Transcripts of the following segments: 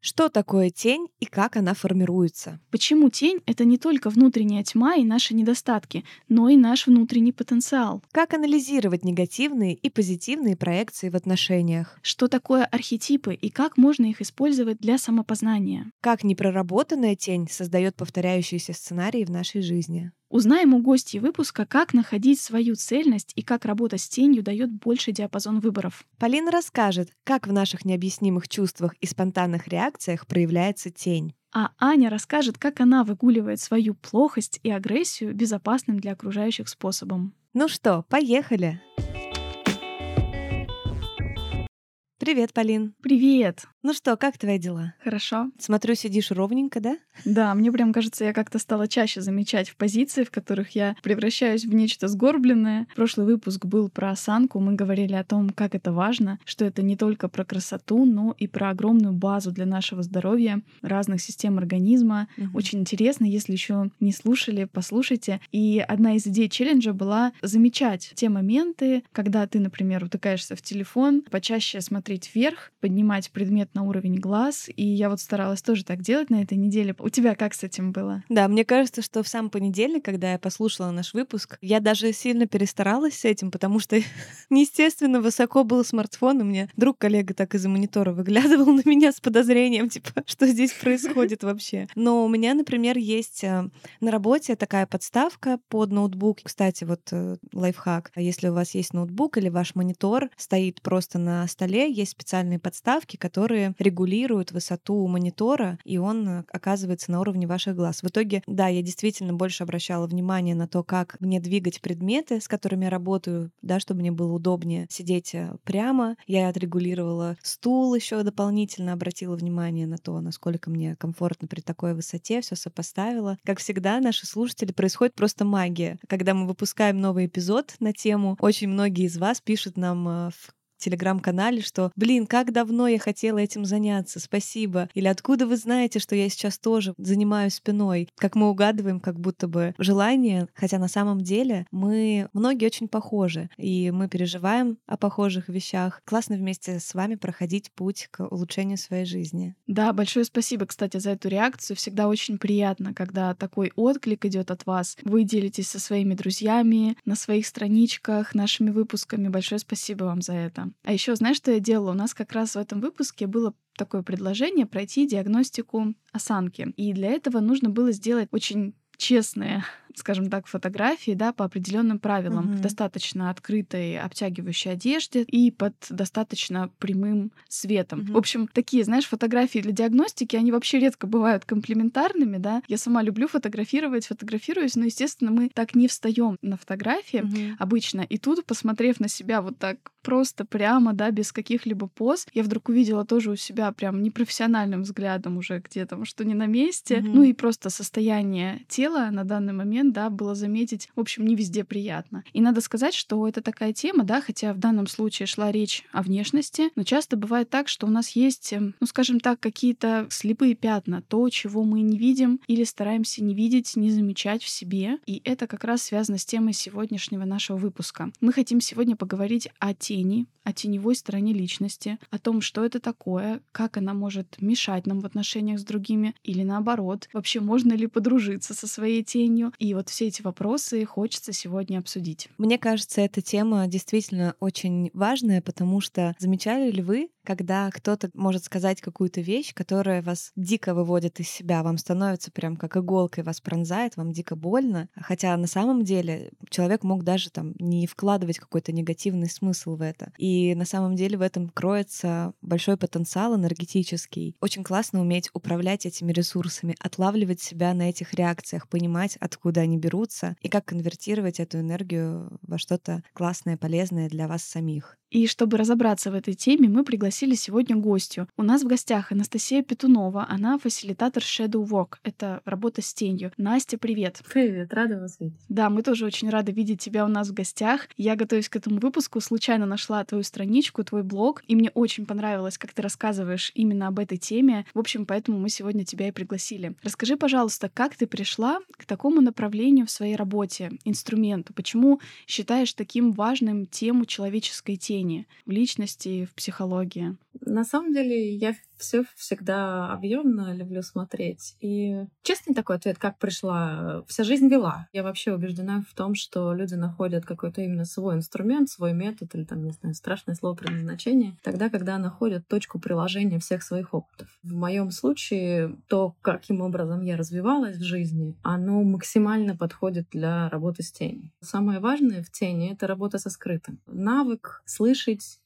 Что такое тень и как она формируется? Почему тень — это не только внутренняя тьма и наши недостатки, но и наш внутренний потенциал? Как анализировать негативные и позитивные проекции в отношениях? Что такое архетипы и как можно их использовать для самопознания? Как непроработанная тень создает повторяющиеся сценарии в нашей жизни? Узнаем у гостей выпуска, как находить свою цельность и как работа с тенью дает больший диапазон выборов. Полина расскажет, как в наших необъяснимых чувствах и спонтанных реакциях проявляется тень. А Аня расскажет, как она выгуливает свою плохость и агрессию безопасным для окружающих способом. Ну что, поехали! Привет, Полин. Привет! Ну что, как твои дела? Хорошо. Смотрю, сидишь ровненько, да? Да, мне прям кажется, я как-то стала чаще замечать в позиции, в которых я превращаюсь в нечто сгорбленное. Прошлый выпуск был про осанку. Мы говорили о том, как это важно, что это не только про красоту, но и про огромную базу для нашего здоровья, разных систем организма. Угу. Очень интересно, если еще не слушали, послушайте. И одна из идей челленджа была замечать те моменты, когда ты, например, утыкаешься в телефон, почаще смотреть вверх, поднимать предмет на уровень глаз, и я вот старалась тоже так делать на этой неделе. У тебя как с этим было? Да, мне кажется, что в сам понедельник, когда я послушала наш выпуск, я даже сильно перестаралась с этим, потому что неестественно высоко был смартфон, и мне друг коллега так из-за монитора выглядывал на меня с подозрением, типа, что здесь происходит вообще. Но у меня, например, есть э, на работе такая подставка под ноутбук. Кстати, вот э, лайфхак. Если у вас есть ноутбук или ваш монитор стоит просто на столе, есть специальные подставки, которые которые регулируют высоту монитора, и он э, оказывается на уровне ваших глаз. В итоге, да, я действительно больше обращала внимание на то, как мне двигать предметы, с которыми я работаю, да, чтобы мне было удобнее сидеть э, прямо. Я отрегулировала стул еще дополнительно, обратила внимание на то, насколько мне комфортно при такой высоте, все сопоставила. Как всегда, наши слушатели происходит просто магия. Когда мы выпускаем новый эпизод на тему, очень многие из вас пишут нам э, в телеграм-канале, что, блин, как давно я хотела этим заняться, спасибо. Или откуда вы знаете, что я сейчас тоже занимаюсь спиной? Как мы угадываем как будто бы желание, хотя на самом деле мы многие очень похожи, и мы переживаем о похожих вещах. Классно вместе с вами проходить путь к улучшению своей жизни. Да, большое спасибо, кстати, за эту реакцию. Всегда очень приятно, когда такой отклик идет от вас. Вы делитесь со своими друзьями на своих страничках, нашими выпусками. Большое спасибо вам за это. А еще знаешь, что я делала? У нас как раз в этом выпуске было такое предложение пройти диагностику осанки. И для этого нужно было сделать очень честные скажем так, фотографии, да, по определенным правилам, угу. достаточно открытой обтягивающей одежде и под достаточно прямым светом. Угу. В общем, такие, знаешь, фотографии для диагностики, они вообще редко бывают комплиментарными, да. Я сама люблю фотографировать, фотографируюсь, но, естественно, мы так не встаем на фотографии угу. обычно. И тут, посмотрев на себя вот так просто прямо, да, без каких-либо поз, я вдруг увидела тоже у себя прям непрофессиональным взглядом уже где то что не на месте. Угу. Ну и просто состояние тела на данный момент момент, да, было заметить, в общем, не везде приятно. И надо сказать, что это такая тема, да, хотя в данном случае шла речь о внешности, но часто бывает так, что у нас есть, эм, ну, скажем так, какие-то слепые пятна, то, чего мы не видим или стараемся не видеть, не замечать в себе. И это как раз связано с темой сегодняшнего нашего выпуска. Мы хотим сегодня поговорить о тени, о теневой стороне личности, о том, что это такое, как она может мешать нам в отношениях с другими или наоборот, вообще можно ли подружиться со своей тенью. И вот все эти вопросы хочется сегодня обсудить. Мне кажется, эта тема действительно очень важная, потому что замечали ли вы, когда кто-то может сказать какую-то вещь, которая вас дико выводит из себя, вам становится прям как иголкой вас пронзает, вам дико больно, хотя на самом деле человек мог даже там не вкладывать какой-то негативный смысл в это. И на самом деле в этом кроется большой потенциал энергетический. Очень классно уметь управлять этими ресурсами, отлавливать себя на этих реакциях, понимать, откуда они берутся и как конвертировать эту энергию во что-то классное, полезное для вас самих. И чтобы разобраться в этой теме, мы пригласили сегодня гостю. У нас в гостях Анастасия Петунова. Она фасилитатор Shadow Walk. Это работа с тенью. Настя, привет. Привет, рада вас видеть. Да, мы тоже очень рады видеть тебя у нас в гостях. Я, готовясь к этому выпуску, случайно нашла твою страничку, твой блог, и мне очень понравилось, как ты рассказываешь именно об этой теме. В общем, поэтому мы сегодня тебя и пригласили. Расскажи, пожалуйста, как ты пришла к такому направлению в своей работе, инструменту? Почему считаешь таким важным тему человеческой тени в личности, в психологии? На самом деле я все всегда объемно люблю смотреть. И честный такой ответ, как пришла, вся жизнь вела. Я вообще убеждена в том, что люди находят какой-то именно свой инструмент, свой метод или там, не знаю, страшное слово предназначение, тогда, когда находят точку приложения всех своих опытов. В моем случае то, каким образом я развивалась в жизни, оно максимально подходит для работы с тенью. Самое важное в тени — это работа со скрытым. Навык слышать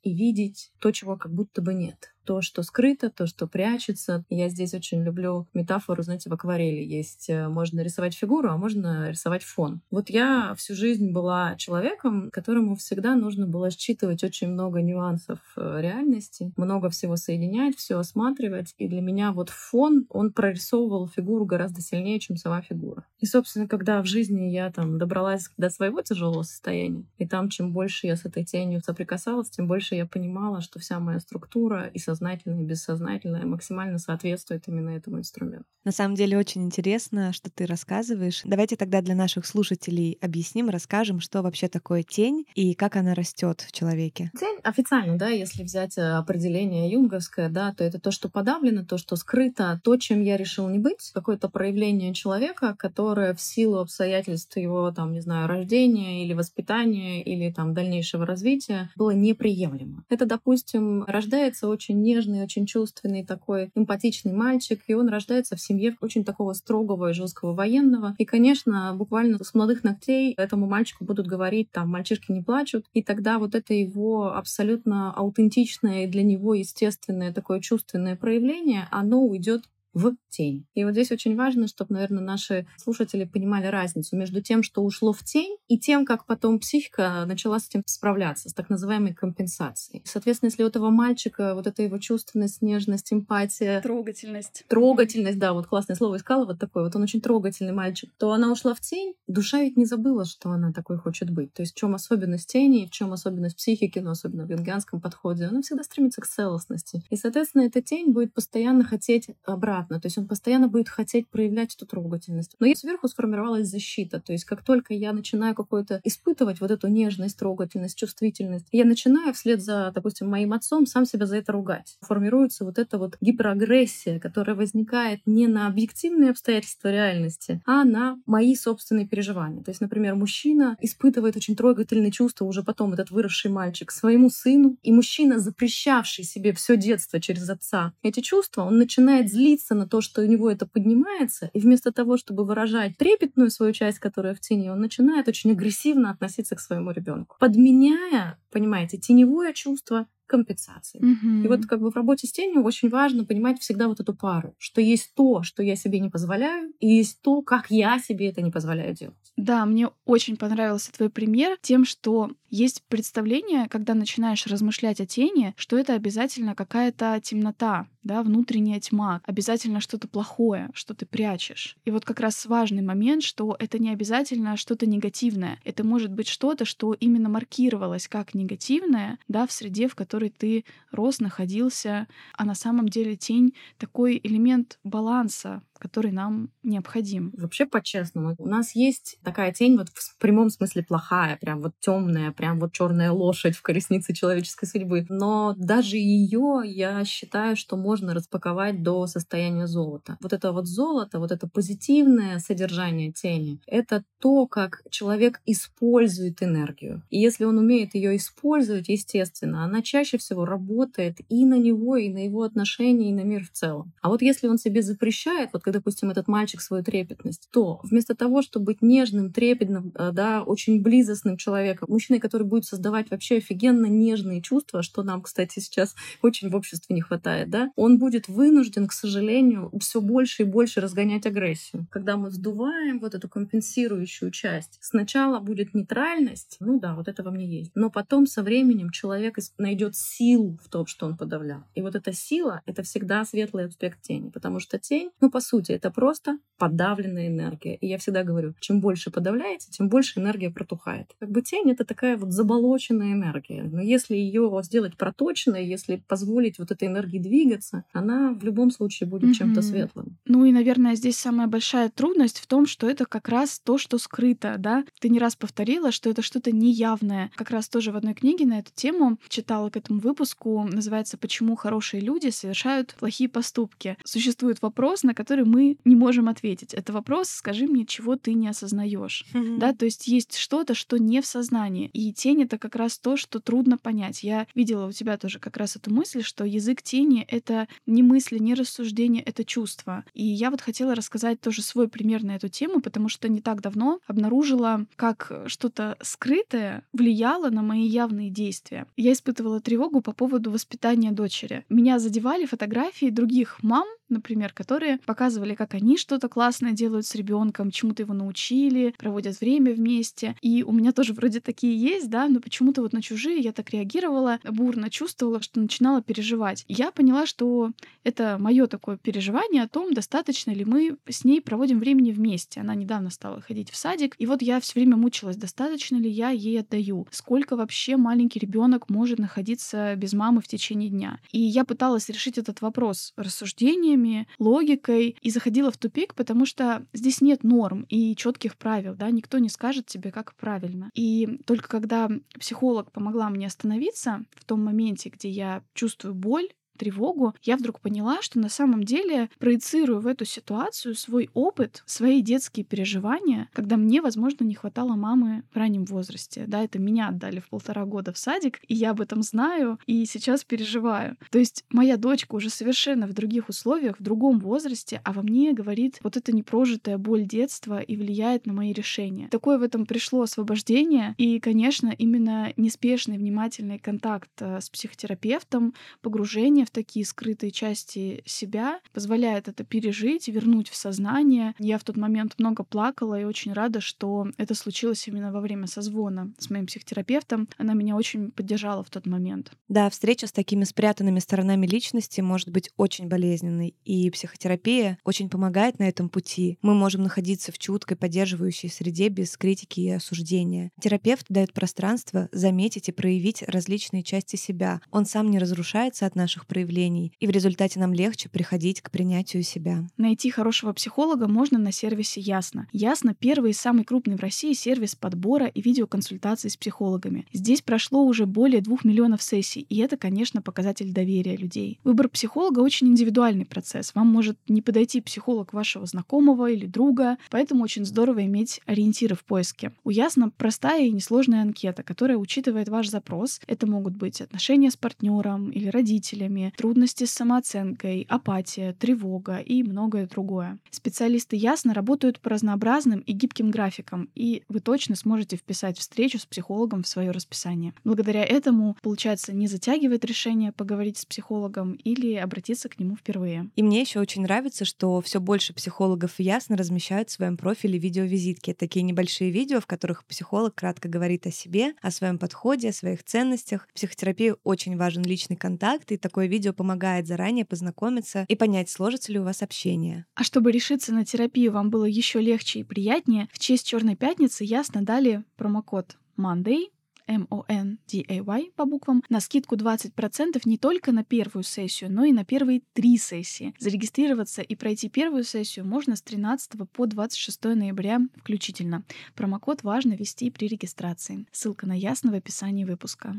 и видеть то, чего как будто бы нет то, что скрыто, то, что прячется. Я здесь очень люблю метафору, знаете, в акварели есть. Э, можно рисовать фигуру, а можно рисовать фон. Вот я всю жизнь была человеком, которому всегда нужно было считывать очень много нюансов э, реальности, много всего соединять, все осматривать. И для меня вот фон, он прорисовывал фигуру гораздо сильнее, чем сама фигура. И, собственно, когда в жизни я там добралась до своего тяжелого состояния, и там чем больше я с этой тенью соприкасалась, тем больше я понимала, что вся моя структура и сознательное и бессознательное максимально соответствует именно этому инструменту. На самом деле очень интересно, что ты рассказываешь. Давайте тогда для наших слушателей объясним, расскажем, что вообще такое тень и как она растет в человеке. Тень официально, да, если взять э, определение юнговское, да, то это то, что подавлено, то, что скрыто, то, чем я решил не быть, какое-то проявление человека, которое в силу обстоятельств его, там, не знаю, рождения или воспитания или там дальнейшего развития было неприемлемо. Это, допустим, рождается очень нежный, очень чувственный такой эмпатичный мальчик, и он рождается в семье очень такого строгого и жесткого военного. И, конечно, буквально с молодых ногтей этому мальчику будут говорить, там, мальчишки не плачут, и тогда вот это его абсолютно аутентичное и для него естественное такое чувственное проявление, оно уйдет в тень. И вот здесь очень важно, чтобы, наверное, наши слушатели понимали разницу между тем, что ушло в тень, и тем, как потом психика начала с этим справляться, с так называемой компенсацией. Соответственно, если у этого мальчика вот эта его чувственность, нежность, эмпатия... Трогательность. Трогательность, да, вот классное слово искала, вот такой вот он очень трогательный мальчик, то она ушла в тень, душа ведь не забыла, что она такой хочет быть. То есть в чем особенность тени, в чем особенность психики, но особенно в юнгианском подходе, она всегда стремится к целостности. И, соответственно, эта тень будет постоянно хотеть обратно обратно. То есть он постоянно будет хотеть проявлять эту трогательность. Но и сверху сформировалась защита. То есть как только я начинаю какой-то испытывать вот эту нежность, трогательность, чувствительность, я начинаю вслед за, допустим, моим отцом сам себя за это ругать. Формируется вот эта вот гиперагрессия, которая возникает не на объективные обстоятельства реальности, а на мои собственные переживания. То есть, например, мужчина испытывает очень трогательные чувства уже потом, этот выросший мальчик, своему сыну, и мужчина, запрещавший себе все детство через отца эти чувства, он начинает злиться на то, что у него это поднимается, и вместо того, чтобы выражать трепетную свою часть, которая в тени, он начинает очень агрессивно относиться к своему ребенку, подменяя, понимаете, теневое чувство компенсации. Mm-hmm. И вот как бы в работе с тенью очень важно понимать всегда вот эту пару, что есть то, что я себе не позволяю, и есть то, как я себе это не позволяю делать. Да, мне очень понравился твой пример тем, что есть представление, когда начинаешь размышлять о тени, что это обязательно какая-то темнота, да, внутренняя тьма, обязательно что-то плохое, что ты прячешь. И вот как раз важный момент, что это не обязательно что-то негативное. Это может быть что-то, что именно маркировалось как негативное, да, в среде, в которой ты рос, находился, а на самом деле тень — такой элемент баланса, который нам необходим. Вообще, по-честному, у нас есть такая тень вот в прямом смысле плохая, прям вот темная, прям вот черная лошадь в колеснице человеческой судьбы. Но даже ее я считаю, что можно распаковать до состояния золота. Вот это вот золото, вот это позитивное содержание тени, это то, как человек использует энергию. И если он умеет ее использовать, естественно, она чаще всего работает и на него, и на его отношения, и на мир в целом. А вот если он себе запрещает, вот допустим, этот мальчик свою трепетность, то вместо того, чтобы быть нежным, трепетным, э, да, очень близостным человеком, мужчиной, который будет создавать вообще офигенно нежные чувства, что нам, кстати, сейчас очень в обществе не хватает, да, он будет вынужден, к сожалению, все больше и больше разгонять агрессию. Когда мы сдуваем вот эту компенсирующую часть, сначала будет нейтральность, ну да, вот это во мне есть, но потом со временем человек найдет силу в том, что он подавлял. И вот эта сила — это всегда светлый аспект тени, потому что тень, ну, по сути, это просто подавленная энергия. И я всегда говорю, чем больше подавляете, тем больше энергия протухает. Как бы тень — это такая вот заболоченная энергия. Но если ее сделать проточной, если позволить вот этой энергии двигаться, она в любом случае будет mm-hmm. чем-то светлым. Ну и, наверное, здесь самая большая трудность в том, что это как раз то, что скрыто, да? Ты не раз повторила, что это что-то неявное. Как раз тоже в одной книге на эту тему читала к этому выпуску, называется «Почему хорошие люди совершают плохие поступки». Существует вопрос, на который мы не можем ответить. Это вопрос «Скажи мне, чего ты не осознаешь?» mm-hmm. Да, то есть есть что-то, что не в сознании. И тень — это как раз то, что трудно понять. Я видела у тебя тоже как раз эту мысль, что язык тени — это не мысли, не рассуждения, это чувства. И я вот хотела рассказать тоже свой пример на эту тему, потому что не так давно обнаружила, как что-то скрытое влияло на мои явные действия. Я испытывала тревогу по поводу воспитания дочери. Меня задевали фотографии других мам, например, которые показывали, как они что-то классное делают с ребенком, чему-то его научили, проводят время вместе. И у меня тоже вроде такие есть, да, но почему-то вот на чужие я так реагировала, бурно чувствовала, что начинала переживать. Я поняла, что это мое такое переживание о том, достаточно ли мы с ней проводим времени вместе. Она недавно стала ходить в садик, и вот я все время мучилась, достаточно ли я ей отдаю, сколько вообще маленький ребенок может находиться без мамы в течение дня. И я пыталась решить этот вопрос рассуждениями, знаниями, логикой и заходила в тупик, потому что здесь нет норм и четких правил, да, никто не скажет тебе, как правильно. И только когда психолог помогла мне остановиться в том моменте, где я чувствую боль, тревогу, я вдруг поняла, что на самом деле проецирую в эту ситуацию свой опыт, свои детские переживания, когда мне, возможно, не хватало мамы в раннем возрасте. Да, это меня отдали в полтора года в садик, и я об этом знаю, и сейчас переживаю. То есть моя дочка уже совершенно в других условиях, в другом возрасте, а во мне говорит вот эта непрожитая боль детства и влияет на мои решения. Такое в этом пришло освобождение, и, конечно, именно неспешный, внимательный контакт э, с психотерапевтом, погружение в такие скрытые части себя, позволяет это пережить, вернуть в сознание. Я в тот момент много плакала и очень рада, что это случилось именно во время созвона с моим психотерапевтом. Она меня очень поддержала в тот момент. Да, встреча с такими спрятанными сторонами личности может быть очень болезненной, и психотерапия очень помогает на этом пути. Мы можем находиться в чуткой, поддерживающей среде без критики и осуждения. Терапевт дает пространство заметить и проявить различные части себя. Он сам не разрушается от наших проявлений, и в результате нам легче приходить к принятию себя. Найти хорошего психолога можно на сервисе Ясно. Ясно — первый и самый крупный в России сервис подбора и видеоконсультаций с психологами. Здесь прошло уже более двух миллионов сессий, и это, конечно, показатель доверия людей. Выбор психолога очень индивидуальный процесс. Вам может не подойти психолог вашего знакомого или друга, поэтому очень здорово иметь ориентиры в поиске. У Ясно простая и несложная анкета, которая учитывает ваш запрос. Это могут быть отношения с партнером или родителями, проблемами, трудности с самооценкой, апатия, тревога и многое другое. Специалисты ясно работают по разнообразным и гибким графикам, и вы точно сможете вписать встречу с психологом в свое расписание. Благодаря этому получается не затягивать решение поговорить с психологом или обратиться к нему впервые. И мне еще очень нравится, что все больше психологов ясно размещают в своем профиле видеовизитки. Такие небольшие видео, в которых психолог кратко говорит о себе, о своем подходе, о своих ценностях. В психотерапии очень важен личный контакт, и такой видео помогает заранее познакомиться и понять, сложится ли у вас общение. А чтобы решиться на терапию вам было еще легче и приятнее, в честь Черной пятницы ясно дали промокод Monday M-O-N-D-A-Y по буквам, на скидку 20% не только на первую сессию, но и на первые три сессии. Зарегистрироваться и пройти первую сессию можно с 13 по 26 ноября включительно. Промокод важно ввести при регистрации. Ссылка на Ясно в описании выпуска.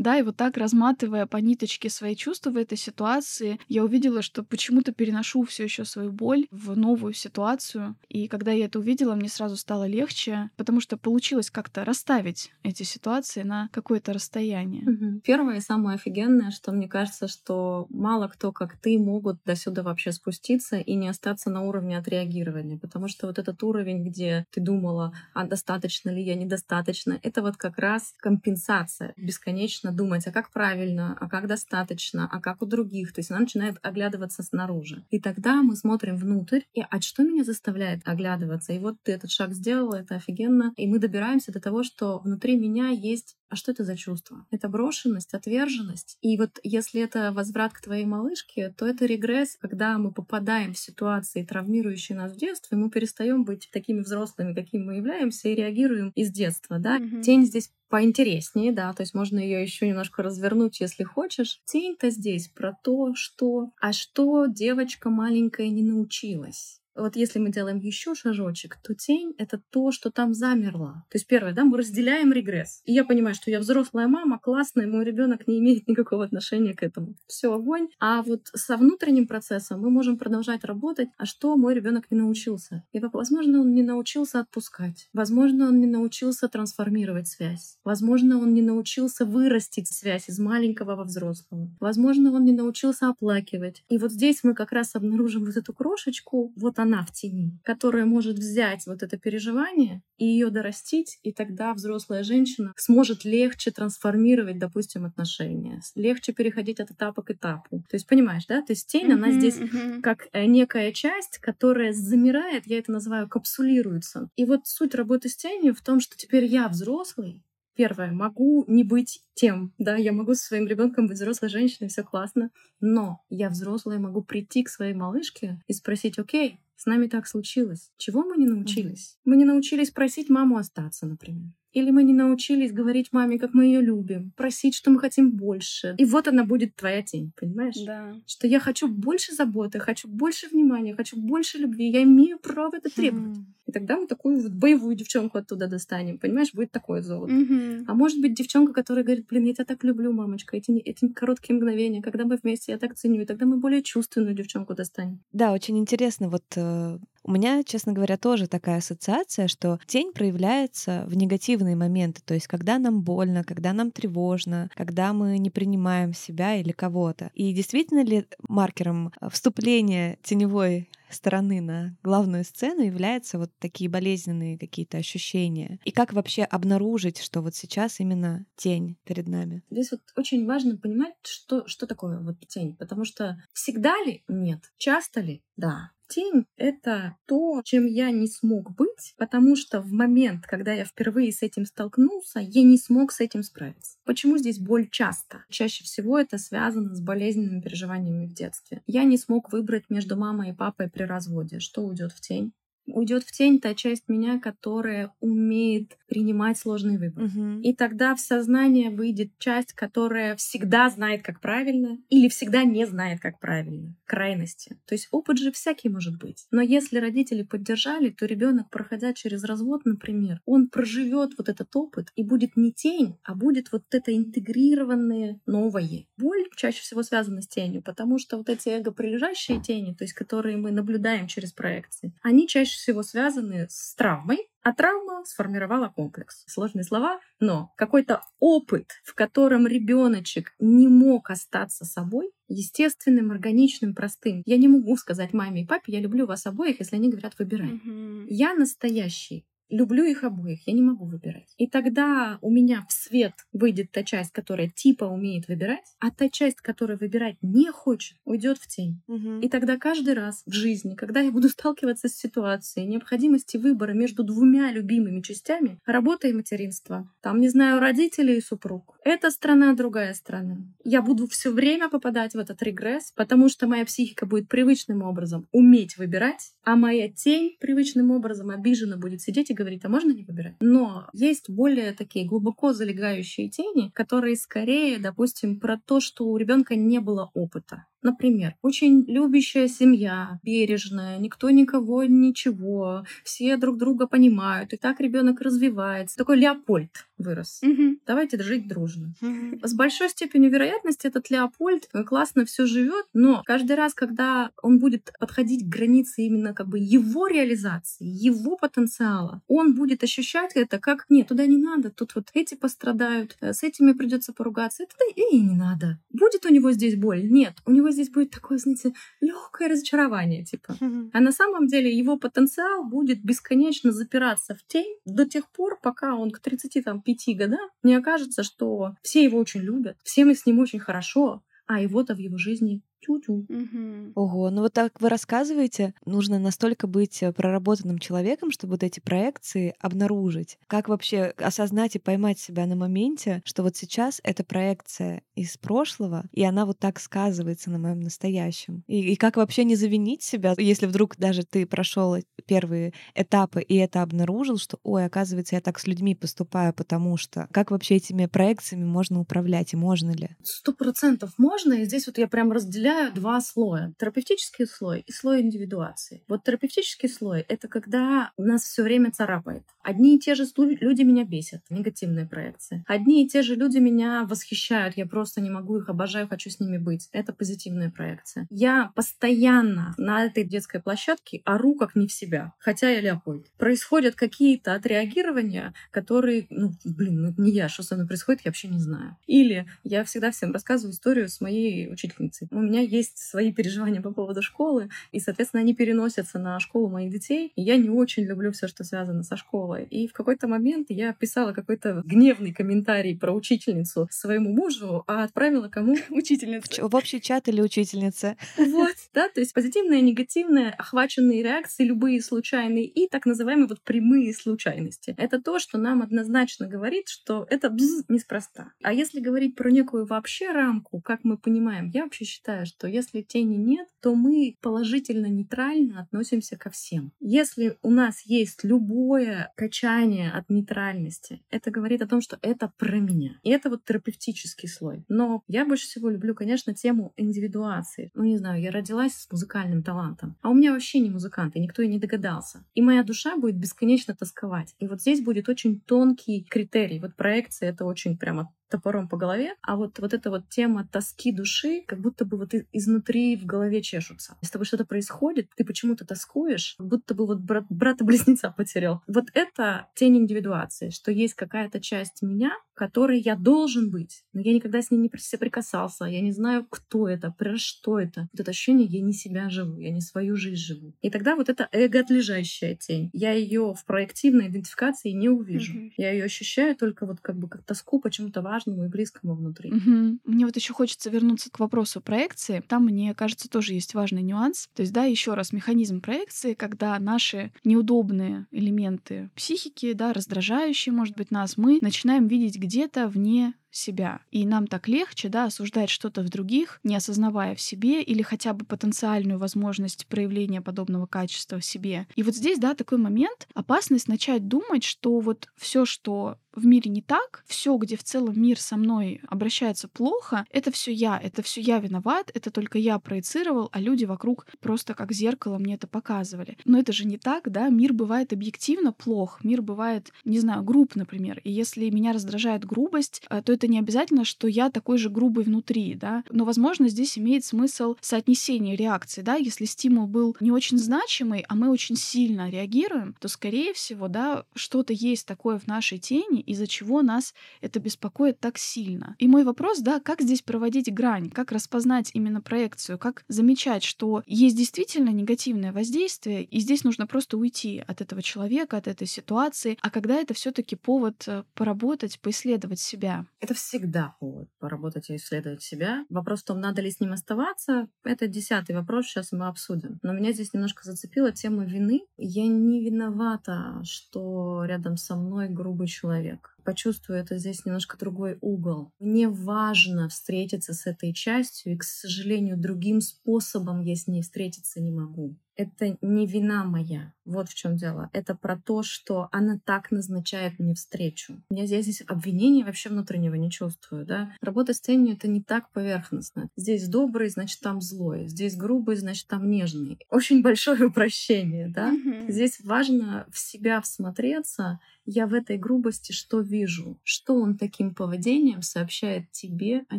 Да, и вот так разматывая по ниточке свои чувства в этой ситуации, я увидела, что почему-то переношу все еще свою боль в новую ситуацию. И когда я это увидела, мне сразу стало легче, потому что получилось как-то расставить эти ситуации на какое-то расстояние. Угу. Первое и самое офигенное, что мне кажется, что мало кто, как ты, могут до сюда вообще спуститься и не остаться на уровне отреагирования. Потому что вот этот уровень, где ты думала, а достаточно ли я, недостаточно, это вот как раз компенсация. Бесконечно думать, а как правильно, а как достаточно, а как у других. То есть она начинает оглядываться снаружи. И тогда мы смотрим внутрь, и а что меня заставляет оглядываться? И вот ты этот шаг сделала, это офигенно. И мы добираемся до того, что внутри меня есть а что это за чувство? Это брошенность, отверженность. И вот если это возврат к твоей малышке, то это регресс, когда мы попадаем в ситуации, травмирующие нас в детстве, мы перестаем быть такими взрослыми, какими мы являемся, и реагируем из детства. Да? Mm-hmm. Тень здесь поинтереснее, да, то есть можно ее еще немножко развернуть, если хочешь. Тень-то здесь про то, что, а что девочка маленькая не научилась вот если мы делаем еще шажочек, то тень — это то, что там замерло. То есть первое, да, мы разделяем регресс. И я понимаю, что я взрослая мама, классная, мой ребенок не имеет никакого отношения к этому. Все огонь. А вот со внутренним процессом мы можем продолжать работать. А что мой ребенок не научился? И, возможно, он не научился отпускать. Возможно, он не научился трансформировать связь. Возможно, он не научился вырастить связь из маленького во взрослого. Возможно, он не научился оплакивать. И вот здесь мы как раз обнаружим вот эту крошечку, вот она в тени, которая может взять вот это переживание и ее дорастить, и тогда взрослая женщина сможет легче трансформировать, допустим, отношения, легче переходить от этапа к этапу. То есть, понимаешь, да? То есть тень, mm-hmm, она здесь mm-hmm. как э, некая часть, которая замирает, я это называю капсулируется. И вот суть работы с тенью в том, что теперь я взрослый, Первое, могу не быть тем, да, я могу со своим ребенком быть взрослой женщиной, все классно, но я взрослая могу прийти к своей малышке и спросить, окей, с нами так случилось. Чего мы не научились? Мы не научились просить маму остаться, например. Или мы не научились говорить маме, как мы ее любим, просить, что мы хотим больше. И вот она будет твоя тень, понимаешь? Да. Что я хочу больше заботы, хочу больше внимания, хочу больше любви. Я имею право это требовать. Mm. И тогда мы такую вот боевую девчонку оттуда достанем, понимаешь? Будет такое золото. Mm-hmm. А может быть девчонка, которая говорит, блин, я тебя так люблю, мамочка, эти, эти короткие мгновения, когда мы вместе, я так ценю, и тогда мы более чувственную девчонку достанем. Да, очень интересно. Вот э, у меня, честно говоря, тоже такая ассоциация, что тень проявляется в негативные моменты, то есть когда нам больно, когда нам тревожно, когда мы не принимаем себя или кого-то. И действительно ли маркером э, вступления теневой стороны на главную сцену являются вот такие болезненные какие-то ощущения? И как вообще обнаружить, что вот сейчас именно тень перед нами? Здесь вот очень важно понимать, что, что такое вот тень, потому что всегда ли? Нет. Часто ли? Да. Тень — это то, чем я не смог быть, потому что в момент, когда я впервые с этим столкнулся, я не смог с этим справиться. Почему здесь боль часто? Чаще всего это связано с болезненными переживаниями в детстве. Я не смог выбрать между мамой и папой при разводе. Что уйдет в тень? Уйдет в тень та часть меня, которая умеет принимать сложный выбор. Угу. И тогда в сознание выйдет часть, которая всегда знает, как правильно, или всегда не знает, как правильно. Крайности. То есть опыт же всякий может быть. Но если родители поддержали, то ребенок, проходя через развод, например, он проживет вот этот опыт и будет не тень, а будет вот это интегрированное новое. Боль чаще всего связана с тенью, потому что вот эти эго-прилежащие тени, то есть которые мы наблюдаем через проекции, они чаще всего связаны с травмой, а травма сформировала комплекс. Сложные слова, но какой-то опыт, в котором ребеночек не мог остаться собой, естественным, органичным, простым. Я не могу сказать маме и папе, я люблю вас обоих, если они говорят, выбирай. Mm-hmm. Я настоящий люблю их обоих, я не могу выбирать. И тогда у меня в свет выйдет та часть, которая типа умеет выбирать, а та часть, которая выбирать не хочет, уйдет в тень. Угу. И тогда каждый раз в жизни, когда я буду сталкиваться с ситуацией необходимости выбора между двумя любимыми частями, работа и материнство, там, не знаю, родители и супруг, эта страна, другая страна, я буду все время попадать в этот регресс, потому что моя психика будет привычным образом уметь выбирать, а моя тень привычным образом обиженно будет сидеть и говорит, а можно не выбирать? Но есть более такие глубоко залегающие тени, которые скорее, допустим, про то, что у ребенка не было опыта. Например, очень любящая семья, бережная, никто никого ничего, все друг друга понимают, и так ребенок развивается. Такой Леопольд вырос. Мгм. Давайте жить дружно. С большой степенью вероятности этот Леопольд классно все живет, но каждый раз, когда он будет подходить к границе именно как бы его реализации, его потенциала, он будет ощущать это как нет, туда не надо, тут вот эти пострадают, э, с этими придется поругаться, это и не надо. Будет у него здесь боль? Нет, у него здесь будет такое, знаете, легкое разочарование, типа. А на самом деле его потенциал будет бесконечно запираться в тень до тех пор, пока он к 35 годам не окажется, что все его очень любят, всем с ним очень хорошо, а его-то в его жизни тю-тю. Мгм. Ого, ну вот так вы рассказываете, нужно настолько быть э, проработанным человеком, чтобы вот эти проекции обнаружить. Как вообще осознать и поймать себя на моменте, что вот сейчас эта проекция из прошлого, и она вот так сказывается на моем настоящем. И, и как вообще не завинить себя, если вдруг даже ты прошел первые этапы и это обнаружил, что, ой, оказывается, я так с людьми поступаю, потому что как вообще этими проекциями можно управлять и можно ли? Сто процентов можно, и здесь вот я прям разделяю два слоя. Терапевтический слой и слой индивидуации. Вот терапевтический слой — это когда нас все время царапает. Одни и те же люди меня бесят, негативные проекции. Одни и те же люди меня восхищают, я просто не могу их, обожаю, хочу с ними быть. Это позитивная проекция. Я постоянно на этой детской площадке ору как не в себя, хотя я Леопольд. Происходят какие-то отреагирования, которые, ну, блин, ну это не я, что со мной происходит, я вообще не знаю. Или я всегда всем рассказываю историю с моей учительницей. У меня есть свои переживания по поводу школы, и, соответственно, они переносятся на школу моих детей. И я не очень люблю все, что связано со школой. И в какой-то момент я писала какой-то гневный комментарий про учительницу своему мужу, а отправила кому? Учительница. Ч- В общий чат или учительница? Вот, да, то есть позитивное, негативное, охваченные реакции, любые случайные и так называемые вот прямые случайности. Это то, что нам однозначно говорит, что это бз, неспроста. А если говорить про некую вообще рамку, как мы понимаем, я вообще считаю, что если тени нет, то мы положительно-нейтрально относимся ко всем. Если у нас есть любое качание от нейтральности, это говорит о том, что это про меня. И это вот терапевтический слой. Но я больше всего люблю, конечно, тему индивидуации. Ну, не знаю, я родилась с музыкальным талантом, а у меня вообще не музыкант, и никто и не догадался. И моя душа будет бесконечно тосковать. И вот здесь будет очень тонкий критерий. Вот проекция — это очень прямо топором по голове, а вот, вот эта вот тема тоски души, как будто бы вот изнутри в голове чешутся. С тобой что-то происходит, ты почему-то тоскуешь, как будто бы вот брат, брата-близнеца потерял. Вот это тень индивидуации, что есть какая-то часть меня, которой я должен быть, но я никогда с ней не соприкасался, я не знаю, кто это, про что это. Вот это ощущение, я не себя живу, я не свою жизнь живу. И тогда вот эта эго-отлежащая тень, я ее в проективной идентификации не увижу. Мгм. Я ее ощущаю только вот как бы как тоску почему-то важному и близкому внутри. Мгм. Мне вот еще хочется вернуться к вопросу проекции. Там, мне кажется, тоже есть важный нюанс. То есть, да, еще раз, механизм проекции, когда наши неудобные элементы психики, да, раздражающие, может быть, нас, мы начинаем видеть где-то вне себя. И нам так легче, да, осуждать что-то в других, не осознавая в себе или хотя бы потенциальную возможность проявления подобного качества в себе. И вот здесь, да, такой момент, опасность начать думать, что вот все, что в мире не так, все, где в целом мир со мной обращается плохо, это все я, это все я виноват, это только я проецировал, а люди вокруг просто как зеркало мне это показывали. Но это же не так, да, мир бывает объективно плох, мир бывает, не знаю, груб, например, и если меня раздражает грубость, э, то это не обязательно, что я такой же грубый внутри, да, но, возможно, здесь имеет смысл соотнесение реакций, да, если стимул был не очень значимый, а мы очень сильно реагируем, то, скорее всего, да, что-то есть такое в нашей тени, из-за чего нас это беспокоит так сильно. И мой вопрос, да, как здесь проводить грань, как распознать именно проекцию, как замечать, что есть действительно негативное воздействие, и здесь нужно просто уйти от этого человека, от этой ситуации, а когда это все-таки повод э, поработать, поисследовать себя. Это всегда повод поработать и исследовать себя. Вопрос в том, надо ли с ним оставаться. Это десятый вопрос, сейчас мы обсудим. Но меня здесь немножко зацепила тема вины. Я не виновата, что рядом со мной грубый человек. Почувствую это здесь немножко другой угол. Мне важно встретиться с этой частью, и, к сожалению, другим способом я с ней встретиться не могу. Это не вина моя. Вот в чем дело. Это про то, что она так назначает мне встречу. Я здесь, здесь обвинения вообще внутреннего не чувствую, да. Работа с тенью — это не так поверхностно. Здесь добрый, значит, там злой. Здесь грубый, значит, там нежный. Очень большое упрощение, да. Здесь важно в себя всмотреться я в этой грубости что вижу? Что он таким поведением сообщает тебе о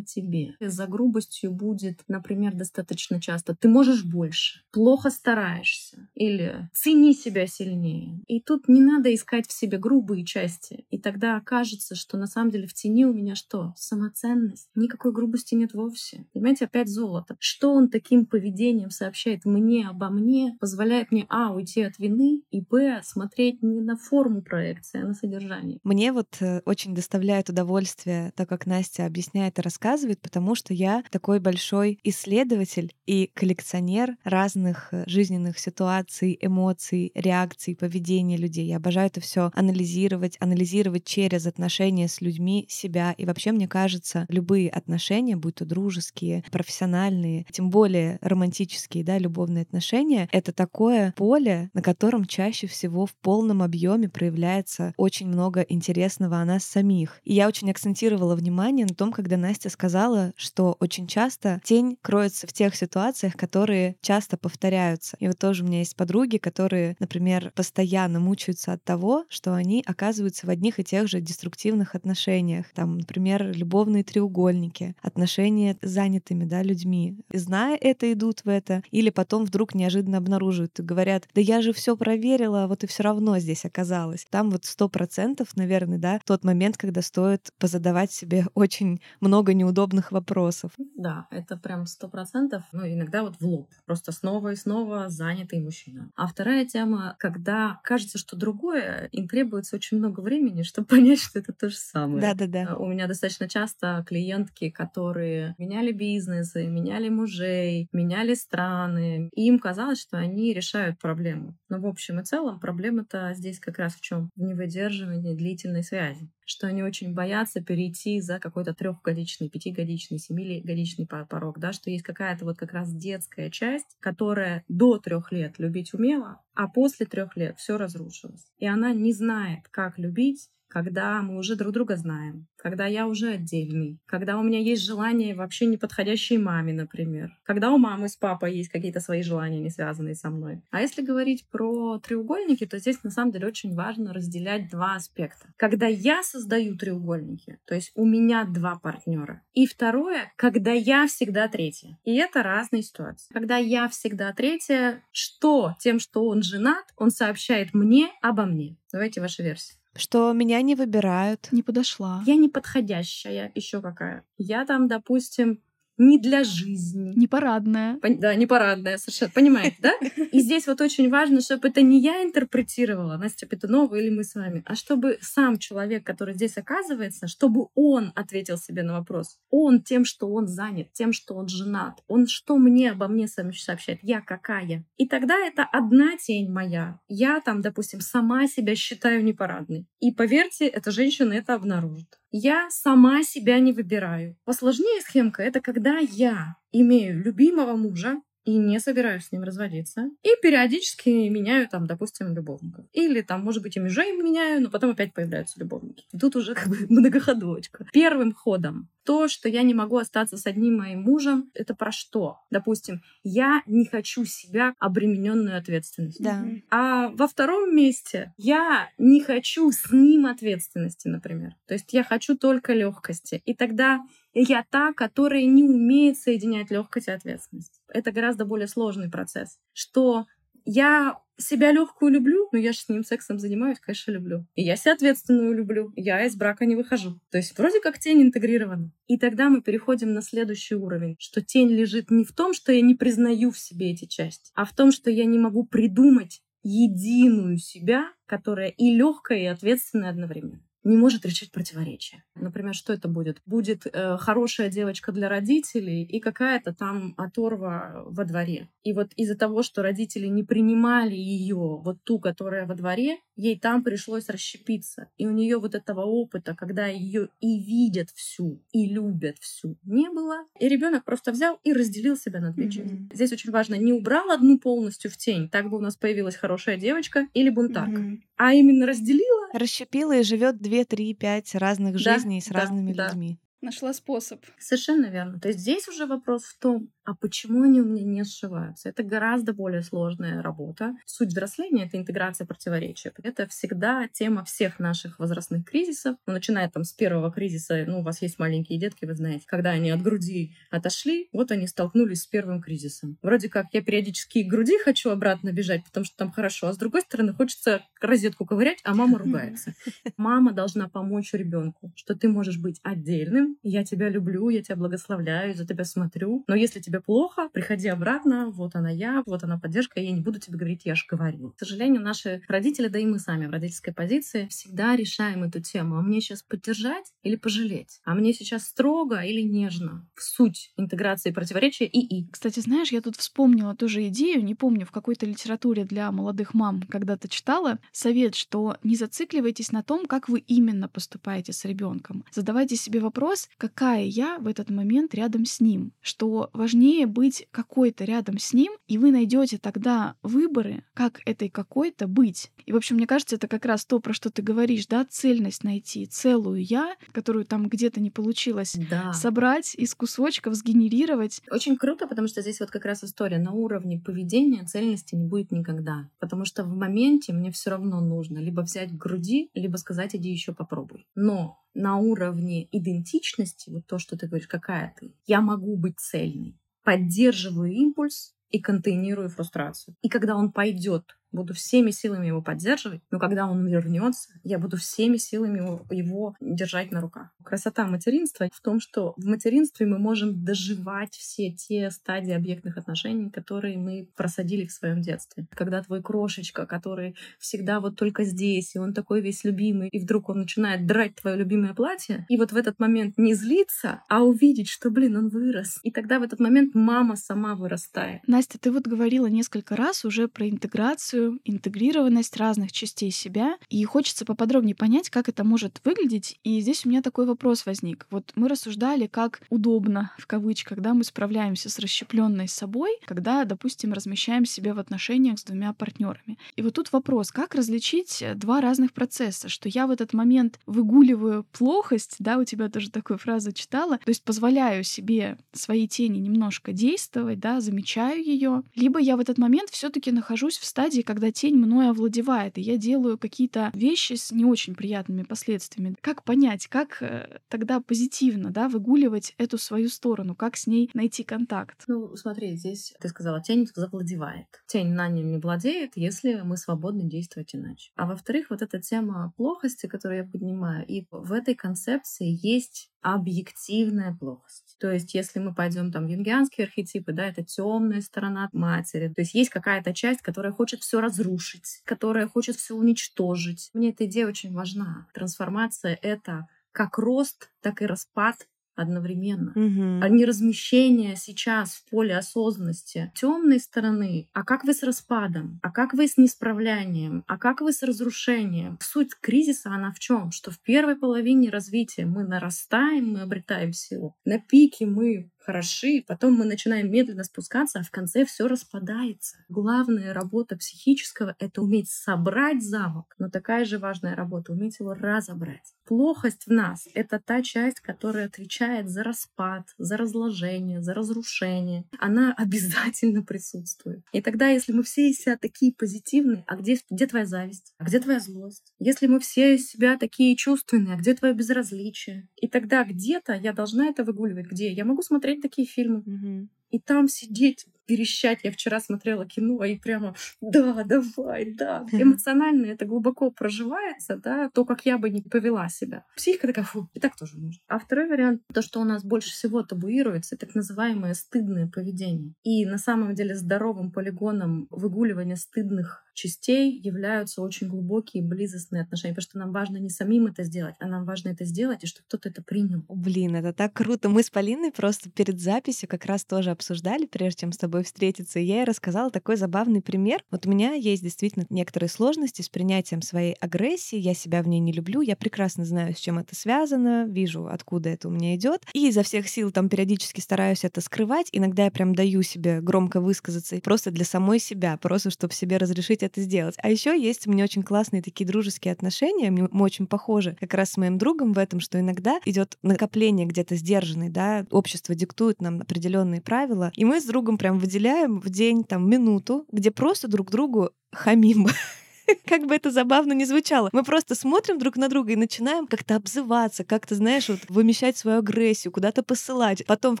тебе? За грубостью будет, например, достаточно часто «ты можешь больше», «плохо стараешься» или «цени себя сильнее». И тут не надо искать в себе грубые части. И тогда окажется, что на самом деле в тени у меня что? Самоценность. Никакой грубости нет вовсе. Понимаете, опять золото. Что он таким поведением сообщает мне обо мне, позволяет мне, а, уйти от вины, и, б, смотреть не на форму проекции, а на содержание. Мне вот э, очень доставляет удовольствие, так как Настя объясняет и рассказывает, потому что я такой большой исследователь и коллекционер разных э, жизненных ситуаций, эмоций, реакций, поведения людей. Я обожаю это все анализировать, анализировать через отношения с людьми себя. И вообще, мне кажется, любые отношения, будь то дружеские, профессиональные, тем более романтические, да, любовные отношения, это такое поле, на котором чаще всего в полном объеме проявляется очень много интересного о нас самих. И я очень акцентировала внимание на том, когда Настя сказала, что очень часто тень кроется в тех ситуациях, которые часто повторяются. И вот тоже у меня есть подруги, которые, например, постоянно мучаются от того, что они оказываются в одних и тех же деструктивных отношениях. Там, например, любовные треугольники, отношения с занятыми да, людьми. И зная это, идут в это, или потом вдруг неожиданно обнаруживают и говорят, да я же все проверила, а вот и все равно здесь оказалось. Там вот сто процентов, наверное, да, тот момент, когда стоит позадавать себе очень много неудобных вопросов. Да, это прям сто процентов. Ну, иногда вот в лоб. Просто снова и снова занятый мужчина. А вторая тема, когда кажется, что другое, им требуется очень много времени, чтобы понять, что это то же самое. Да-да-да. У меня достаточно часто клиентки, которые меняли бизнесы, меняли мужей, меняли страны. И им казалось, что они решают проблему. Но в общем и целом проблема-то здесь как раз в чем? В невыдерживании длительной связи что они очень боятся перейти за какой-то трехгодичный, пятигодичный, семигодичный порог, да, что есть какая-то вот как раз детская часть, которая до трех лет любить умела, а после трех лет все разрушилось. И она не знает, как любить, когда мы уже друг друга знаем, когда я уже отдельный, когда у меня есть желания вообще не подходящие маме, например, когда у мамы с папой есть какие-то свои желания, не связанные со мной. А если говорить про треугольники, то здесь на самом деле очень важно разделять два аспекта. Когда я создаю треугольники, то есть у меня два партнера, и второе, когда я всегда третья. И это разные ситуации. Когда я всегда третья, что тем, что он женат, он сообщает мне обо мне. Давайте ваши версии что меня не выбирают. Не подошла. Я неподходящая, еще какая. Я там, допустим, не для жизни. Не парадная. Пон- да, не парадная, совершенно. Понимаете, да? И здесь вот очень важно, чтобы это не я интерпретировала, Настя Петунова или мы с вами, а чтобы сам человек, который здесь оказывается, чтобы он ответил себе на вопрос. Он тем, что он занят, тем, что он женат. Он что мне обо мне сообщает? Я какая? И тогда это одна тень моя. Я там, допустим, сама себя считаю непарадной. И поверьте, эта женщина это обнаружит я сама себя не выбираю. Посложнее схемка — это когда я имею любимого мужа, и не собираюсь с ним разводиться. И периодически меняю там, допустим, любовников. Или там, может быть, и мужей меняю, но потом опять появляются любовники. И тут уже как бы многоходовочка. Первым ходом то, что я не могу остаться с одним моим мужем, это про что? Допустим, я не хочу себя обремененную ответственностью. Да. А во втором месте я не хочу с ним ответственности, например. То есть я хочу только легкости. И тогда я та, которая не умеет соединять легкость и ответственность. Это гораздо более сложный процесс. Что я себя легкую люблю, но я же с ним сексом занимаюсь, конечно, люблю. И я себя ответственную люблю, я из брака не выхожу. То есть вроде как тень интегрирована. И тогда мы переходим на следующий уровень, что тень лежит не в том, что я не признаю в себе эти части, а в том, что я не могу придумать единую себя, которая и легкая, и ответственная одновременно. Не может решить противоречия. Например, что это будет? Будет э, хорошая девочка для родителей и какая-то там оторва во дворе. И вот из-за того, что родители не принимали ее, вот ту, которая во дворе, ей там пришлось расщепиться. И у нее вот этого опыта, когда ее и видят всю, и любят всю, не было. И ребенок просто взял и разделил себя на две части. Mm-hmm. Здесь очень важно, не убрал одну полностью в тень, так бы у нас появилась хорошая девочка или бунтарка, mm-hmm. а именно разделила. Расщепила и живет две, три, пять разных да, жизней с да, разными да. людьми. Нашла способ. Совершенно верно. То есть здесь уже вопрос в том, а почему они у меня не сшиваются? Это гораздо более сложная работа. Суть взросления — это интеграция противоречия. Это всегда тема всех наших возрастных кризисов. Ну, начиная там с первого кризиса, ну, у вас есть маленькие детки, вы знаете, когда они от груди отошли, вот они столкнулись с первым кризисом. Вроде как я периодически к груди хочу обратно бежать, потому что там хорошо, а с другой стороны хочется розетку ковырять, а мама ругается. Мама должна помочь ребенку, что ты можешь быть отдельным, я тебя люблю, я тебя благословляю, за тебя смотрю, но если тебе тебе плохо, приходи обратно, вот она я, вот она поддержка, я не буду тебе говорить, я же говорю. К сожалению, наши родители, да и мы сами в родительской позиции, всегда решаем эту тему. А мне сейчас поддержать или пожалеть? А мне сейчас строго или нежно? В суть интеграции противоречия и и. Кстати, знаешь, я тут вспомнила тоже идею, не помню, в какой-то литературе для молодых мам когда-то читала, совет, что не зацикливайтесь на том, как вы именно поступаете с ребенком. Задавайте себе вопрос, какая я в этот момент рядом с ним, что важнее важнее быть какой-то рядом с ним, и вы найдете тогда выборы, как этой какой-то быть. И, в общем, мне кажется, это как раз то, про что ты говоришь, да, цельность найти, целую я, которую там где-то не получилось да. собрать из кусочков, сгенерировать. Очень круто, потому что здесь вот как раз история на уровне поведения цельности не будет никогда. Потому что в моменте мне все равно нужно либо взять к груди, либо сказать, иди еще попробуй. Но на уровне идентичности, вот то, что ты говоришь, какая ты, я могу быть цельной поддерживаю импульс и контейнирую фрустрацию. И когда он пойдет буду всеми силами его поддерживать, но когда он вернется, я буду всеми силами его, его держать на руках. Красота материнства в том, что в материнстве мы можем доживать все те стадии объектных отношений, которые мы просадили в своем детстве. Когда твой крошечка, который всегда вот только здесь, и он такой весь любимый, и вдруг он начинает драть твое любимое платье, и вот в этот момент не злиться, а увидеть, что, блин, он вырос. И тогда в этот момент мама сама вырастает. Настя, ты вот говорила несколько раз уже про интеграцию интеграцию, интегрированность разных частей себя. И хочется поподробнее понять, как это может выглядеть. И здесь у меня такой вопрос возник. Вот мы рассуждали, как удобно, в кавычках, когда мы справляемся с расщепленной собой, когда, допустим, размещаем себя в отношениях с двумя партнерами. И вот тут вопрос, как различить два разных процесса, что я в этот момент выгуливаю плохость, да, у тебя тоже такую фразу читала, то есть позволяю себе свои тени немножко действовать, да, замечаю ее, либо я в этот момент все-таки нахожусь в стадии, когда тень мною овладевает, и я делаю какие-то вещи с не очень приятными последствиями. Как понять, как э, тогда позитивно да, выгуливать эту свою сторону, как с ней найти контакт? Ну, смотри, здесь ты сказала, тень завладевает. Тень на нами владеет, если мы свободны действовать иначе. А во-вторых, вот эта тема плохости, которую я поднимаю, и в этой концепции есть объективная плохость. То есть, если мы пойдем там в юнгианские архетипы, да, это темная сторона матери. То есть есть какая-то часть, которая хочет все разрушить, которая хочет все уничтожить. Мне эта идея очень важна. Трансформация — это как рост, так и распад одновременно, угу. а не размещение сейчас в поле осознанности темной стороны. А как вы с распадом? А как вы с несправлянием? А как вы с разрушением? Суть кризиса, она в чем? Что в первой половине развития мы нарастаем, мы обретаем силу. На пике мы хороши, потом мы начинаем медленно спускаться, а в конце все распадается. Главная работа психического — это уметь собрать замок, но такая же важная работа — уметь его разобрать. Плохость в нас — это та часть, которая отвечает за распад, за разложение, за разрушение. Она обязательно присутствует. И тогда, если мы все из себя такие позитивные, а где, где твоя зависть? А где твоя злость? Если мы все из себя такие чувственные, а где твое безразличие? И тогда где-то я должна это выгуливать. Где? Я могу смотреть такие фильмы. Угу. И там сидеть верещать. Я вчера смотрела кино и прямо да, давай, да. Эмоционально это глубоко проживается, да, то, как я бы не повела себя. Психика такая, фу, и так тоже можно. А второй вариант, то, что у нас больше всего табуируется, так называемое стыдное поведение. И на самом деле здоровым полигоном выгуливания стыдных частей являются очень глубокие близостные отношения, потому что нам важно не самим это сделать, а нам важно это сделать, и чтобы кто-то это принял. Блин, это так круто. Мы с Полиной просто перед записью как раз тоже обсуждали, прежде чем с тобой встретиться, и я ей рассказала такой забавный пример. Вот у меня есть действительно некоторые сложности с принятием своей агрессии, я себя в ней не люблю, я прекрасно знаю, с чем это связано, вижу, откуда это у меня идет, и изо всех сил там периодически стараюсь это скрывать. Иногда я прям даю себе громко высказаться просто для самой себя, просто чтобы себе разрешить это сделать. А еще есть у меня очень классные такие дружеские отношения, мы очень похожи как раз с моим другом в этом, что иногда идет накопление где-то сдержанный, да, общество диктует нам определенные правила, и мы с другом прям выделяем в день там минуту, где просто друг другу хамим. как бы это забавно не звучало. Мы просто смотрим друг на друга и начинаем как-то обзываться, как-то, знаешь, вот вымещать свою агрессию, куда-то посылать. Потом в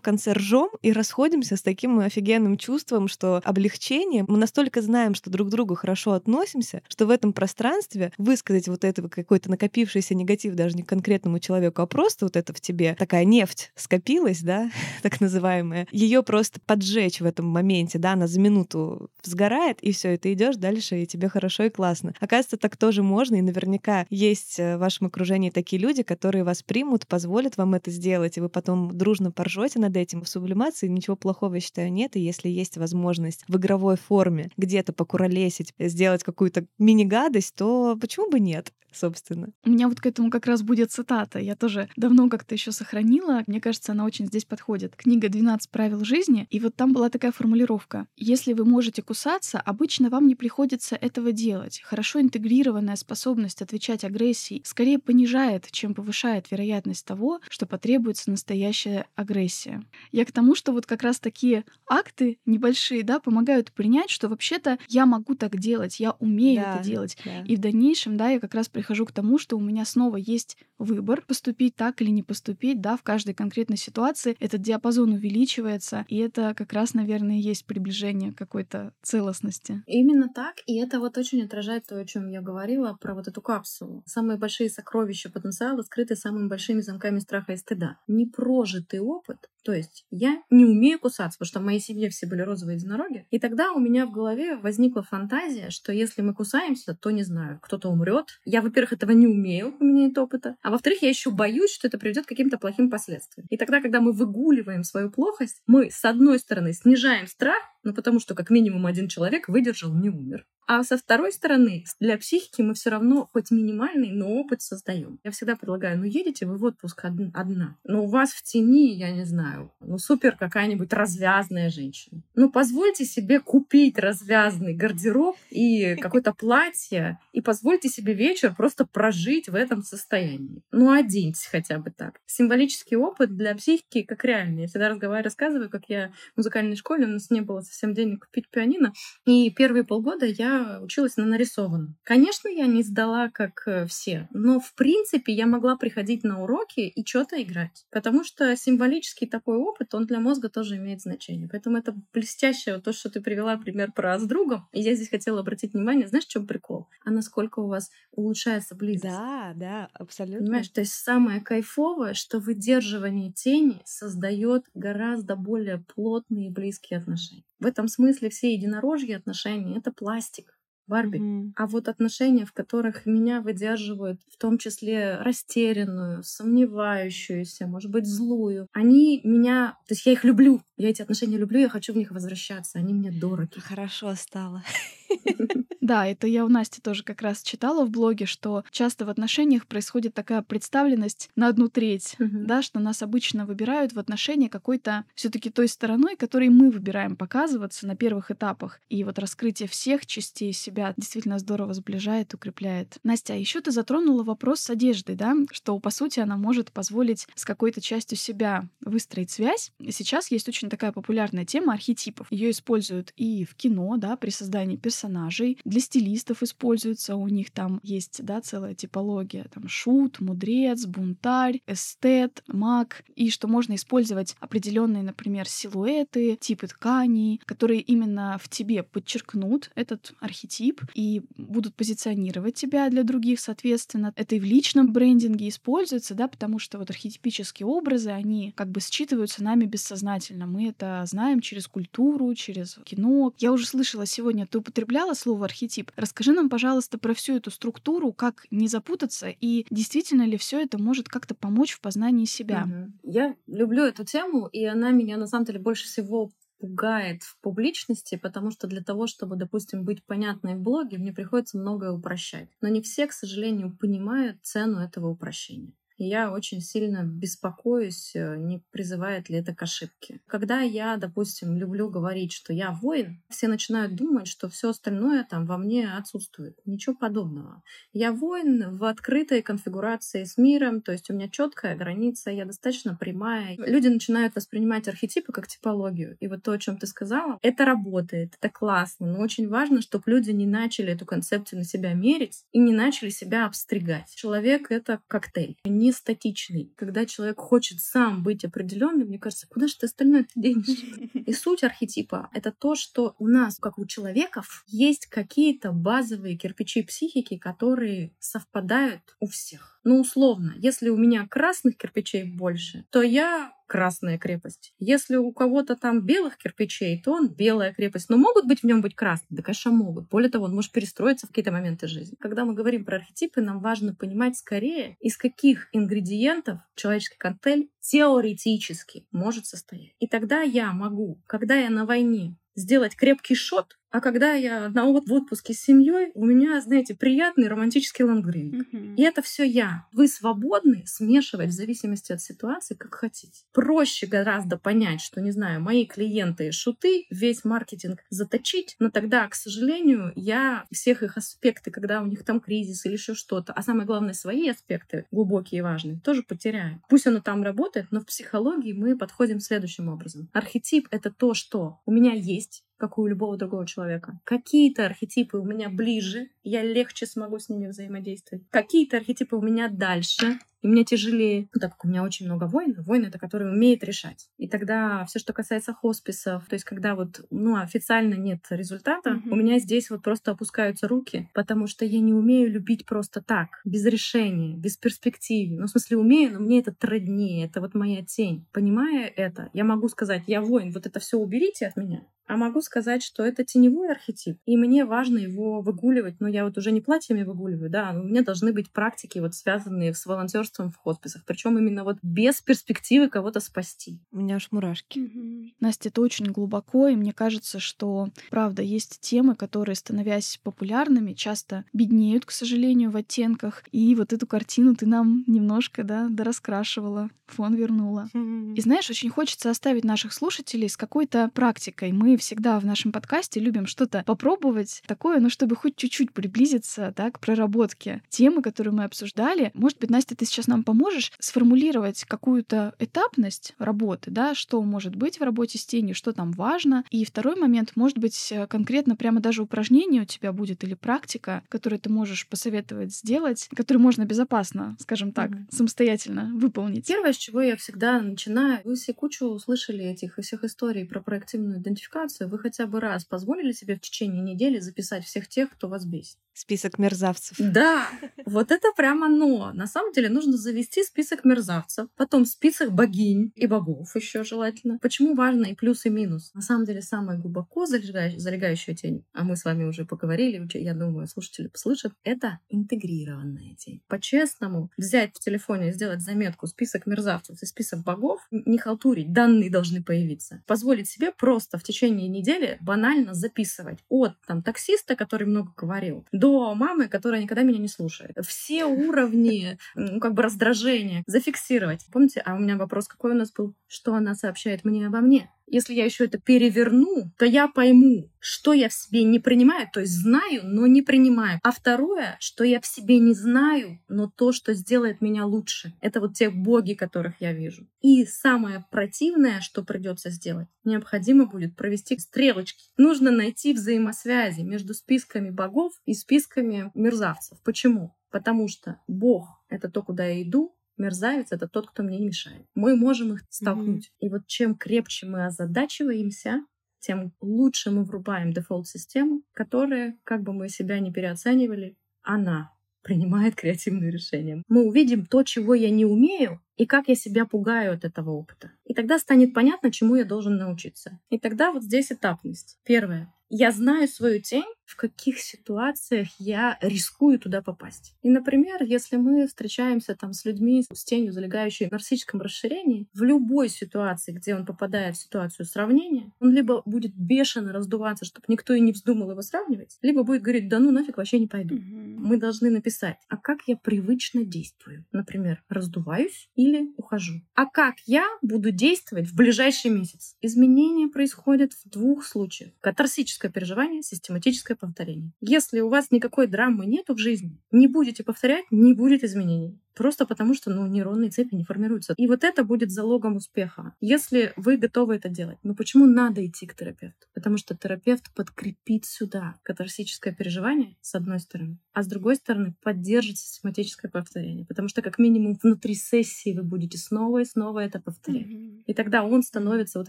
конце ржем и расходимся с таким офигенным чувством, что облегчение. Мы настолько знаем, что друг к другу хорошо относимся, что в этом пространстве высказать вот этого какой-то накопившийся негатив даже не конкретному человеку, а просто вот это в тебе такая нефть скопилась, да, так называемая, ее просто поджечь в этом моменте, да, она за минуту сгорает, и все, и ты идешь дальше, и тебе хорошо и классно классно. Оказывается, так тоже можно, и наверняка есть э, в вашем окружении такие люди, которые вас примут, позволят вам это сделать, и вы потом дружно поржете над этим. В сублимации ничего плохого, я считаю, нет, и если есть возможность в игровой форме где-то покуролесить, сделать какую-то мини-гадость, то почему бы нет? собственно. У меня вот к этому как раз будет цитата. Я тоже давно как-то еще сохранила. Мне кажется, она очень здесь подходит. Книга «12 правил жизни», и вот там была такая формулировка. Если вы можете кусаться, обычно вам не приходится этого делать. Хорошо интегрированная способность отвечать агрессией скорее понижает, чем повышает вероятность того, что потребуется настоящая агрессия. Я к тому, что вот как раз такие акты небольшие, да, помогают принять, что вообще-то я могу так делать, я умею да, это делать. Да. И в дальнейшем, да, я как раз прихожу к тому, что у меня снова есть выбор поступить так или не поступить, да, в каждой конкретной ситуации этот диапазон увеличивается, и это как раз, наверное, и есть приближение какой-то целостности. Именно так, и это вот очень отражает то, о чем я говорила, про вот эту капсулу. Самые большие сокровища потенциала скрыты самыми большими замками страха и стыда. Непрожитый опыт то есть я не умею кусаться, потому что в моей семье все были розовые единороги. И тогда у меня в голове возникла фантазия, что если мы кусаемся, то не знаю, кто-то умрет. Я, во-первых, этого не умею, у меня нет опыта. А во-вторых, я еще боюсь, что это приведет к каким-то плохим последствиям. И тогда, когда мы выгуливаем свою плохость, мы, с одной стороны, снижаем страх, ну потому что как минимум один человек выдержал, не умер. А со второй стороны, для психики мы все равно хоть минимальный, но опыт создаем. Я всегда предлагаю, ну едете вы в отпуск одна, но у вас в тени, я не знаю, ну супер какая-нибудь развязная женщина. Ну позвольте себе купить развязный гардероб и какое-то платье, и позвольте себе вечер просто прожить в этом состоянии. Ну оденьтесь хотя бы так. Символический опыт для психики как реальный. Я всегда разговариваю, рассказываю, как я в музыкальной школе, у нас не было совсем денег купить пианино, и первые полгода я училась на нарисованном. Конечно, я не сдала, как э, все, но в принципе я могла приходить на уроки и что-то играть. Потому что символический такой опыт, он для мозга тоже имеет значение. Поэтому это блестящее, то, что ты привела пример про с другом. И я здесь хотела обратить внимание, знаешь, в чем прикол? А насколько у вас улучшается близость. Да, да, абсолютно. Понимаешь, то есть самое кайфовое, что выдерживание тени создает гораздо более плотные и близкие отношения. В этом смысле все единорожьи отношения — это пластик. Барби. Mm-hmm. А вот отношения, в которых меня выдерживают, в том числе растерянную, сомневающуюся, может быть, злую, они меня... То есть я их люблю. Я эти отношения люблю, я хочу в них возвращаться. Они мне дороги. Хорошо стало. Да, это я у Насти тоже как раз читала в блоге, что часто в отношениях происходит такая представленность на одну треть, да, что нас обычно выбирают в отношения какой-то все таки той стороной, которой мы выбираем показываться на первых этапах. И вот раскрытие всех частей себя действительно здорово сближает, укрепляет. Настя, а еще ты затронула вопрос с одеждой, да, что по сути она может позволить с какой-то частью себя выстроить связь. И сейчас есть очень такая популярная тема архетипов. Ее используют и в кино, да, при создании персонажей, для стилистов используется, у них там есть, да, целая типология, там шут, мудрец, бунтарь, эстет, маг, и что можно использовать определенные, например, силуэты, типы тканей, которые именно в тебе подчеркнут этот архетип и будут позиционировать тебя для других, соответственно. Это и в личном брендинге используется, да, потому что вот архетипические образы, они как бы считываются нами бессознательно. Мы это знаем через культуру, через кино. Я уже слышала сегодня, ты употребляла слово архетип. Расскажи нам, пожалуйста, про всю эту структуру, как не запутаться и действительно ли все это может как-то помочь в познании себя. Угу. Я люблю эту тему, и она меня на самом деле больше всего пугает в публичности, потому что для того, чтобы, допустим, быть понятной в блоге, мне приходится многое упрощать. Но не все, к сожалению, понимают цену этого упрощения я очень сильно беспокоюсь, э, не призывает ли это к ошибке. Когда я, допустим, люблю говорить, что я воин, все начинают думать, что все остальное там во мне отсутствует. Ничего подобного. Я воин в открытой конфигурации с миром, то есть у меня четкая граница, я достаточно прямая. Люди начинают воспринимать архетипы как типологию. И вот то, о чем ты сказала, это работает, это классно, но очень важно, чтобы люди не начали эту концепцию на себя мерить и не начали себя обстригать. Человек — это коктейль. Не статичный. Когда человек хочет сам быть определенным, мне кажется, куда же ты остальное денешь? И суть архетипа — это то, что у нас, как у человеков, есть какие-то базовые кирпичи психики, которые совпадают у всех. Ну, условно, если у меня красных кирпичей больше, то я красная крепость. Если у кого-то там белых кирпичей, то он белая крепость. Но могут быть в нем быть красные? Да, конечно, могут. Более того, он может перестроиться в какие-то моменты жизни. Когда мы говорим про архетипы, нам важно понимать скорее, из каких ингредиентов человеческий коктейль теоретически может состоять. И тогда я могу, когда я на войне, сделать крепкий шот, а когда я на в отпуске с семьей, у меня, знаете, приятный романтический лонгдринг. Mm-hmm. И это все я. Вы свободны смешивать в зависимости от ситуации, как хотите. Проще гораздо понять, что, не знаю, мои клиенты шуты, весь маркетинг заточить, но тогда, к сожалению, я всех их аспекты, когда у них там кризис или еще что-то, а самое главное, свои аспекты, глубокие и важные, тоже потеряю. Пусть оно там работает, но в психологии мы подходим следующим образом. Архетип — это то, что у меня есть, как у любого другого человека. Какие-то архетипы у меня ближе, я легче смогу с ними взаимодействовать. Какие-то архетипы у меня дальше, и мне тяжелее, ну, так как у меня очень много войн, войны это который умеет решать. И тогда все, что касается хосписов, то есть когда вот, ну, официально нет результата, mm-hmm. у меня здесь вот просто опускаются руки, потому что я не умею любить просто так, без решения, без перспективы. Ну, в смысле, умею, но мне это труднее, это вот моя тень. Понимая это, я могу сказать, я воин, вот это все уберите от меня, а могу сказать, что это теневой архетип, и мне важно его выгуливать. Но я вот уже не платьями выгуливаю, да, у меня должны быть практики, вот связанные с волонтерством волонтерством в хосписах, причем именно вот без перспективы кого-то спасти. У меня аж мурашки. Угу. Настя, это очень глубоко, и мне кажется, что, правда, есть темы, которые, становясь популярными, часто беднеют, к сожалению, в оттенках. И вот эту картину ты нам немножко, да, дораскрашивала, фон вернула. И знаешь, очень хочется оставить наших слушателей с какой-то практикой. Мы всегда в нашем подкасте любим что-то попробовать такое, ну, чтобы хоть чуть-чуть приблизиться да, к проработке темы, которую мы обсуждали. Может быть, Настя, ты сейчас сейчас нам поможешь сформулировать какую-то этапность работы, да, что может быть в работе с тенью, что там важно. И второй момент, может быть, э, конкретно прямо даже упражнение у тебя будет или практика, которую ты можешь посоветовать сделать, которую можно безопасно, скажем так, mm-hmm. самостоятельно выполнить. Первое, с чего я всегда начинаю, вы все кучу услышали этих всех историй про проактивную идентификацию, вы хотя бы раз позволили себе в течение недели записать всех тех, кто вас бесит. Список мерзавцев. Да, вот это прямо но. На самом деле нужно завести список мерзавцев, потом список богинь и богов еще желательно. Почему важно и плюс, и минус? На самом деле самая глубоко залегающая тень, а мы с вами уже поговорили, я думаю, слушатели послышат, это интегрированная тень. По-честному, взять в телефоне и сделать заметку список мерзавцев и список богов, не халтурить, данные должны появиться. Позволить себе просто в течение недели банально записывать от там таксиста, который много говорил, до мамы, которая никогда меня не слушает. Все уровни, ну, как как бы раздражение зафиксировать. Помните, а у меня вопрос какой у нас был? Что она сообщает мне обо мне? Если я еще это переверну, то я пойму, что я в себе не принимаю, то есть знаю, но не принимаю. А второе, что я в себе не знаю, но то, что сделает меня лучше. Это вот те боги, которых я вижу. И самое противное, что придется сделать, необходимо будет провести стрелочки. Нужно найти взаимосвязи между списками богов и списками мерзавцев. Почему? Потому что Бог — это то, куда я иду, мерзавец — это тот, кто мне не мешает. Мы можем их столкнуть. Mm-hmm. И вот чем крепче мы озадачиваемся, тем лучше мы врубаем дефолт-систему, которая, как бы мы себя не переоценивали, она принимает креативные решения. Мы увидим то, чего я не умею, и как я себя пугаю от этого опыта. И тогда станет понятно, чему я должен научиться. И тогда вот здесь этапность. Первое. Я знаю свою тень, в каких ситуациях я рискую туда попасть. И, например, если мы встречаемся там с людьми с тенью, залегающей в нарциссическом расширении, в любой ситуации, где он попадает в ситуацию сравнения, он либо будет бешено раздуваться, чтобы никто и не вздумал его сравнивать, либо будет говорить, да ну нафиг, вообще не пойду. Угу. Мы должны написать, а как я привычно действую? Например, раздуваюсь или ухожу. А как я буду действовать в ближайший месяц? Изменения происходят в двух случаях. Катарсическое переживание, систематическое повторение. Если у вас никакой драмы нету в жизни, не будете повторять, не будет изменений. Просто потому, что ну, нейронные цепи не формируются. И вот это будет залогом успеха. Если вы готовы это делать. Но почему надо идти к терапевту? Потому что терапевт подкрепит сюда катарсическое переживание, с одной стороны, а с другой стороны поддержит систематическое повторение. Потому что как минимум внутри сессии вы будете снова и снова это повторять. Mm-hmm. И тогда он становится вот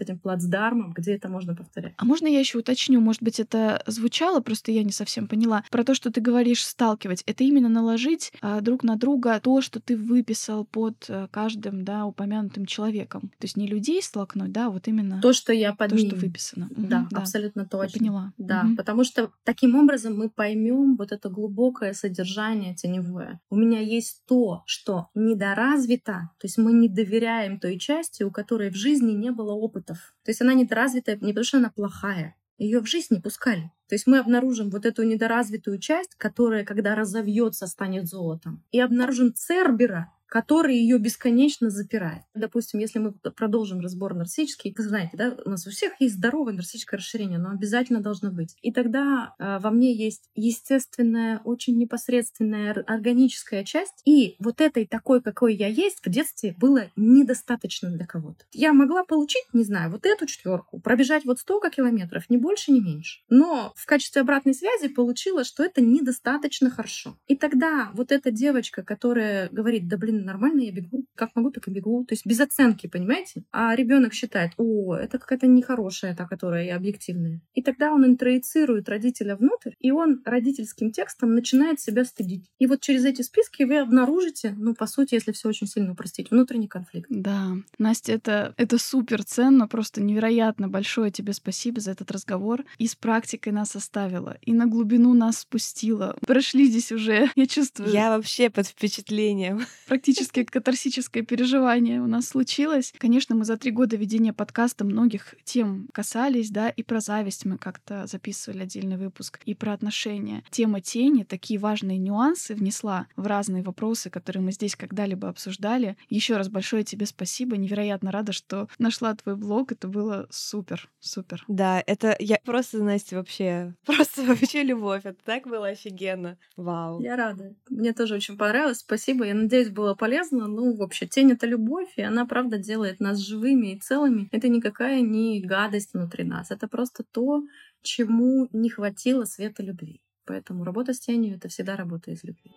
этим плацдармом, где это можно повторять. А можно я еще уточню? Может быть, это звучало, просто я не совсем поняла. Про то, что ты говоришь сталкивать, это именно наложить а, друг на друга то, что что ты выписал под э, каждым, да, упомянутым человеком. То есть не людей столкнуть, да, а вот именно то, что я под то, что выписано. Да, угу, да. абсолютно точно. Я поняла. Да, угу. потому что таким образом мы поймем вот это глубокое содержание теневое. У меня есть то, что недоразвито, то есть мы не доверяем той части, у которой в жизни не было опытов. То есть она недоразвитая не потому, что она плохая, ее в жизнь не пускали. То есть мы обнаружим вот эту недоразвитую часть, которая, когда разовьется, станет золотом. И обнаружим Цербера, который ее бесконечно запирает. Допустим, если мы продолжим разбор нарциссический, вы знаете, да, у нас у всех есть здоровое нарциссическое расширение, но обязательно должно быть. И тогда э, во мне есть естественная, очень непосредственная органическая часть, и вот этой такой, какой я есть, в детстве было недостаточно для кого-то. Я могла получить, не знаю, вот эту четверку, пробежать вот столько километров, ни больше, ни меньше. Но в качестве обратной связи получила, что это недостаточно хорошо. И тогда вот эта девочка, которая говорит, да блин, нормально я бегу. Как могу, так и бегу. То есть без оценки, понимаете? А ребенок считает, о, это какая-то нехорошая та, которая и объективная. И тогда он интроицирует родителя внутрь, и он родительским текстом начинает себя стыдить. И вот через эти списки вы обнаружите, ну, по сути, если все очень сильно упростить, внутренний конфликт. Да. Настя, это, это супер ценно, просто невероятно большое тебе спасибо за этот разговор. И с практикой нас оставила, и на глубину нас спустила. Прошли здесь уже, я чувствую. Я вообще под впечатлением практически катарсическое переживание у нас случилось. Конечно, мы за три года ведения подкаста многих тем касались, да, и про зависть мы как-то записывали отдельный выпуск, и про отношения. Тема тени такие важные нюансы внесла в разные вопросы, которые мы здесь когда-либо обсуждали. Еще раз большое тебе спасибо. Невероятно рада, что нашла твой блог. Это было супер, супер. Да, это я просто, Настя, вообще, просто вообще любовь. Это так было офигенно. Вау. Я рада. Мне тоже очень понравилось. Спасибо. Я надеюсь, было полезно. Ну, вообще, тень — это любовь, и она, правда, делает нас живыми и целыми. Это никакая не гадость внутри нас. Это просто то, чему не хватило света любви. Поэтому работа с тенью — это всегда работа из любви.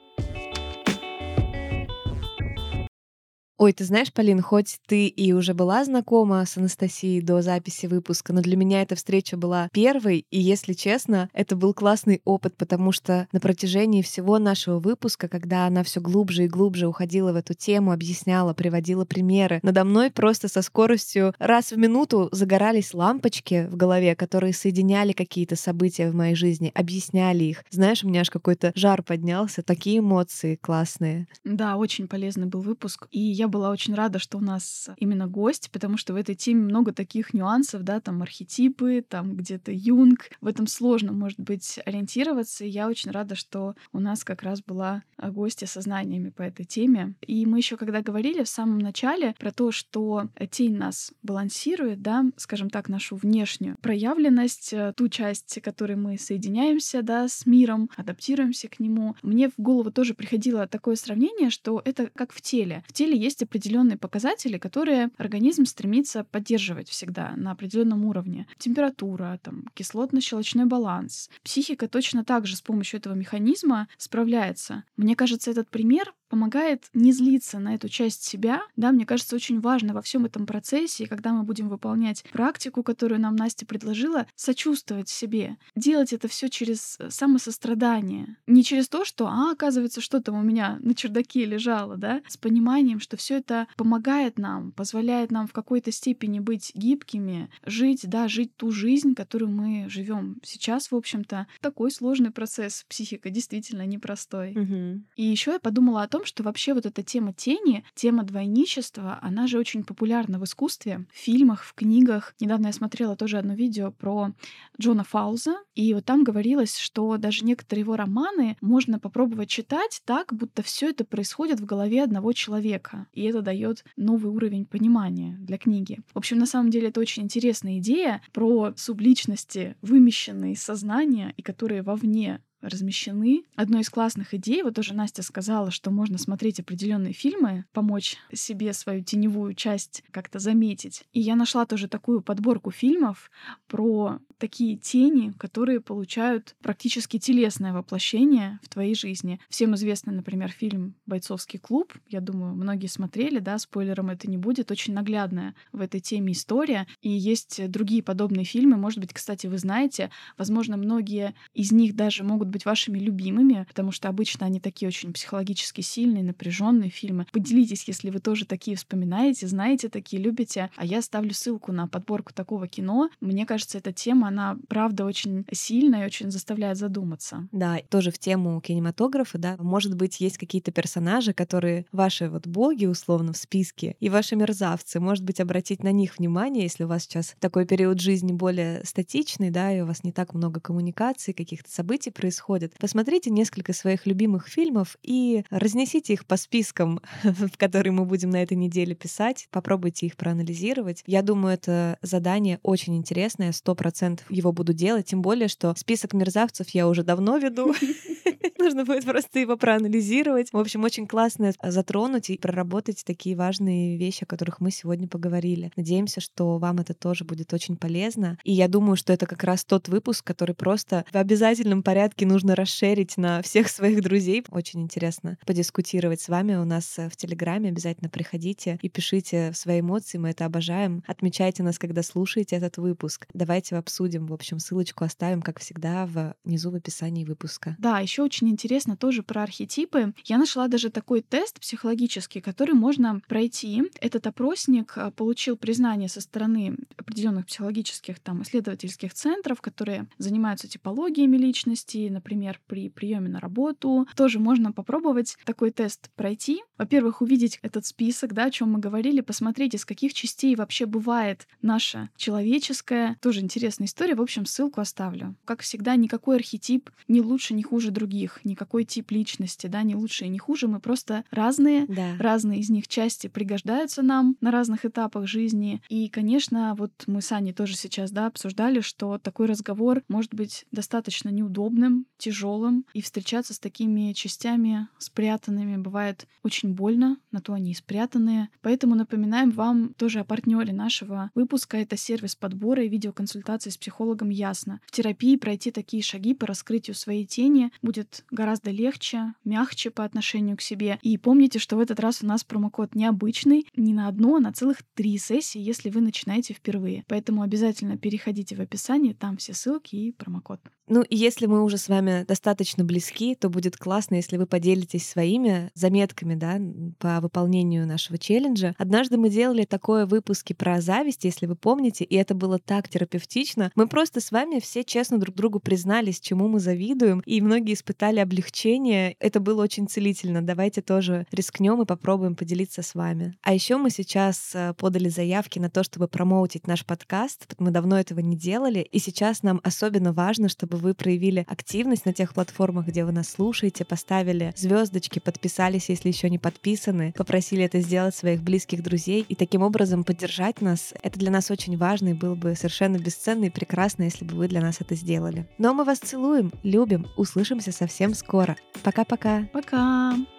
Ой, ты знаешь, Полин, хоть ты и уже была знакома с Анастасией до записи выпуска, но для меня эта встреча была первой, и, если честно, это был классный опыт, потому что на протяжении всего нашего выпуска, когда она все глубже и глубже уходила в эту тему, объясняла, приводила примеры, надо мной просто со скоростью раз в минуту загорались лампочки в голове, которые соединяли какие-то события в моей жизни, объясняли их. Знаешь, у меня аж какой-то жар поднялся, такие эмоции классные. Да, очень полезный был выпуск, и я была очень рада, что у нас именно гость, потому что в этой теме много таких нюансов, да, там архетипы, там где-то Юнг. В этом сложно, может быть, ориентироваться. И я очень рада, что у нас как раз была гостья со знаниями по этой теме. И мы еще когда говорили в самом начале про то, что тень нас балансирует, да, скажем так, нашу внешнюю проявленность, э, ту часть, которой мы соединяемся, да, с миром, адаптируемся к нему. Мне в голову тоже приходило такое сравнение, что это как в теле. В теле есть определенные показатели, которые организм стремится поддерживать всегда на определенном уровне. Температура, там, кислотно-щелочной баланс. Психика точно так же с помощью этого механизма справляется. Мне кажется, этот пример помогает не злиться на эту часть себя. Да, мне кажется, очень важно во всем этом процессе, когда мы будем выполнять практику, которую нам Настя предложила, сочувствовать себе. Делать это все через э, самосострадание. Не через то, что, а, оказывается, что там у меня на чердаке лежало, да, с пониманием, что все это помогает нам, позволяет нам в какой-то степени быть гибкими, жить, да, жить ту жизнь, которую мы живем сейчас, в общем-то. Такой сложный процесс психика действительно непростой. Угу. И еще я подумала о том, что вообще вот эта тема тени, тема двойничества, она же очень популярна в искусстве, в фильмах, в книгах. Недавно я смотрела тоже одно видео про Джона Фауза, и вот там говорилось, что даже некоторые его романы можно попробовать читать так, будто все это происходит в голове одного человека, и это дает новый уровень понимания для книги. В общем, на самом деле это очень интересная идея про субличности, вымещенные сознания и которые вовне размещены. Одной из классных идей, вот тоже Настя сказала, что можно смотреть определенные фильмы, помочь себе свою теневую часть как-то заметить. И я нашла тоже такую подборку фильмов про такие тени, которые получают практически телесное воплощение в твоей жизни. Всем известный, например, фильм «Бойцовский клуб». Я думаю, многие смотрели, да, спойлером это не будет. Очень наглядная в этой теме история. И есть другие подобные фильмы. Может быть, кстати, вы знаете, возможно, многие из них даже могут быть вашими любимыми, потому что обычно они такие очень психологически сильные, напряженные фильмы. Поделитесь, если вы тоже такие вспоминаете, знаете такие, любите. А я ставлю ссылку на подборку такого кино. Мне кажется, эта тема она, правда, очень сильная и очень заставляет задуматься. Да, тоже в тему кинематографа, да, может быть, есть какие-то персонажи, которые ваши вот боги, условно, в списке, и ваши мерзавцы, может быть, обратить на них внимание, если у вас сейчас такой период жизни более статичный, да, и у вас не так много коммуникаций, каких-то событий происходит. Посмотрите несколько своих любимых фильмов и разнесите их по спискам, в которые мы будем на этой неделе писать, попробуйте их проанализировать. Я думаю, это задание очень интересное, сто процентов процентов его буду делать, тем более, что список мерзавцев я уже давно веду. Нужно будет просто его проанализировать. В общем, очень классно затронуть и проработать такие важные вещи, о которых мы сегодня поговорили. Надеемся, что вам это тоже будет очень полезно. И я думаю, что это как раз тот выпуск, который просто в обязательном порядке нужно расширить на всех своих друзей. Очень интересно подискутировать с вами у нас в Телеграме. Обязательно приходите и пишите свои эмоции. Мы это обожаем. Отмечайте нас, когда слушаете этот выпуск. Давайте обсудим. В общем, ссылочку оставим, как всегда, внизу в описании выпуска. Да, еще очень интересно тоже про архетипы. Я нашла даже такой тест психологический, который можно пройти. Этот опросник а, получил признание со стороны определенных психологических там исследовательских центров, которые занимаются типологиями личности, например, при приеме на работу. Тоже можно попробовать такой тест пройти. Во-первых, увидеть этот список, да, о чем мы говорили, посмотреть, из каких частей вообще бывает наша человеческая. Тоже интересная история. В общем, ссылку оставлю. Как всегда, никакой архетип не лучше, не хуже других, никакой тип личности, да, не лучше и не хуже. Мы просто разные, да. разные из них части пригождаются нам на разных этапах жизни. И, конечно, вот мы с Аней тоже сейчас, да, обсуждали, что такой разговор может быть достаточно неудобным, тяжелым, и встречаться с такими частями спрятанными бывает очень больно, на то они и спрятанные. Поэтому напоминаем вам тоже о партнере нашего выпуска. Это сервис подбора и видеоконсультации с психологом Ясно. В терапии пройти такие шаги по раскрытию своей тени будет гораздо легче, мягче по отношению к себе. И помните, что в этот раз у нас промокод необычный, не на одну, а на целых три сессии, если вы начинаете впервые. Поэтому обязательно переходите в описание, там все ссылки и промокод. Ну и если мы уже с вами достаточно близки, то будет классно, если вы поделитесь своими заметками, да, по выполнению нашего челленджа. Однажды мы делали такое выпуски про зависть, если вы помните, и это было так терапевтично. Мы просто с вами все честно друг другу признались, чему мы завидуем, и многие испытали облегчение. Это было очень целительно. Давайте тоже рискнем и попробуем поделиться с вами. А еще мы сейчас э, подали заявки на то, чтобы промоутить наш подкаст. Мы давно этого не делали, и сейчас нам особенно важно, чтобы вы проявили активность на тех платформах, где вы нас слушаете, поставили звездочки, подписались, если еще не подписаны, попросили это сделать своих близких друзей и таким образом поддержать нас. Это для нас очень важно и было бы совершенно бесценно и прекрасно, если бы вы для нас это сделали. Но мы вас целуем, любим, услышимся совсем скоро. Пока-пока. Пока. -пока. Пока.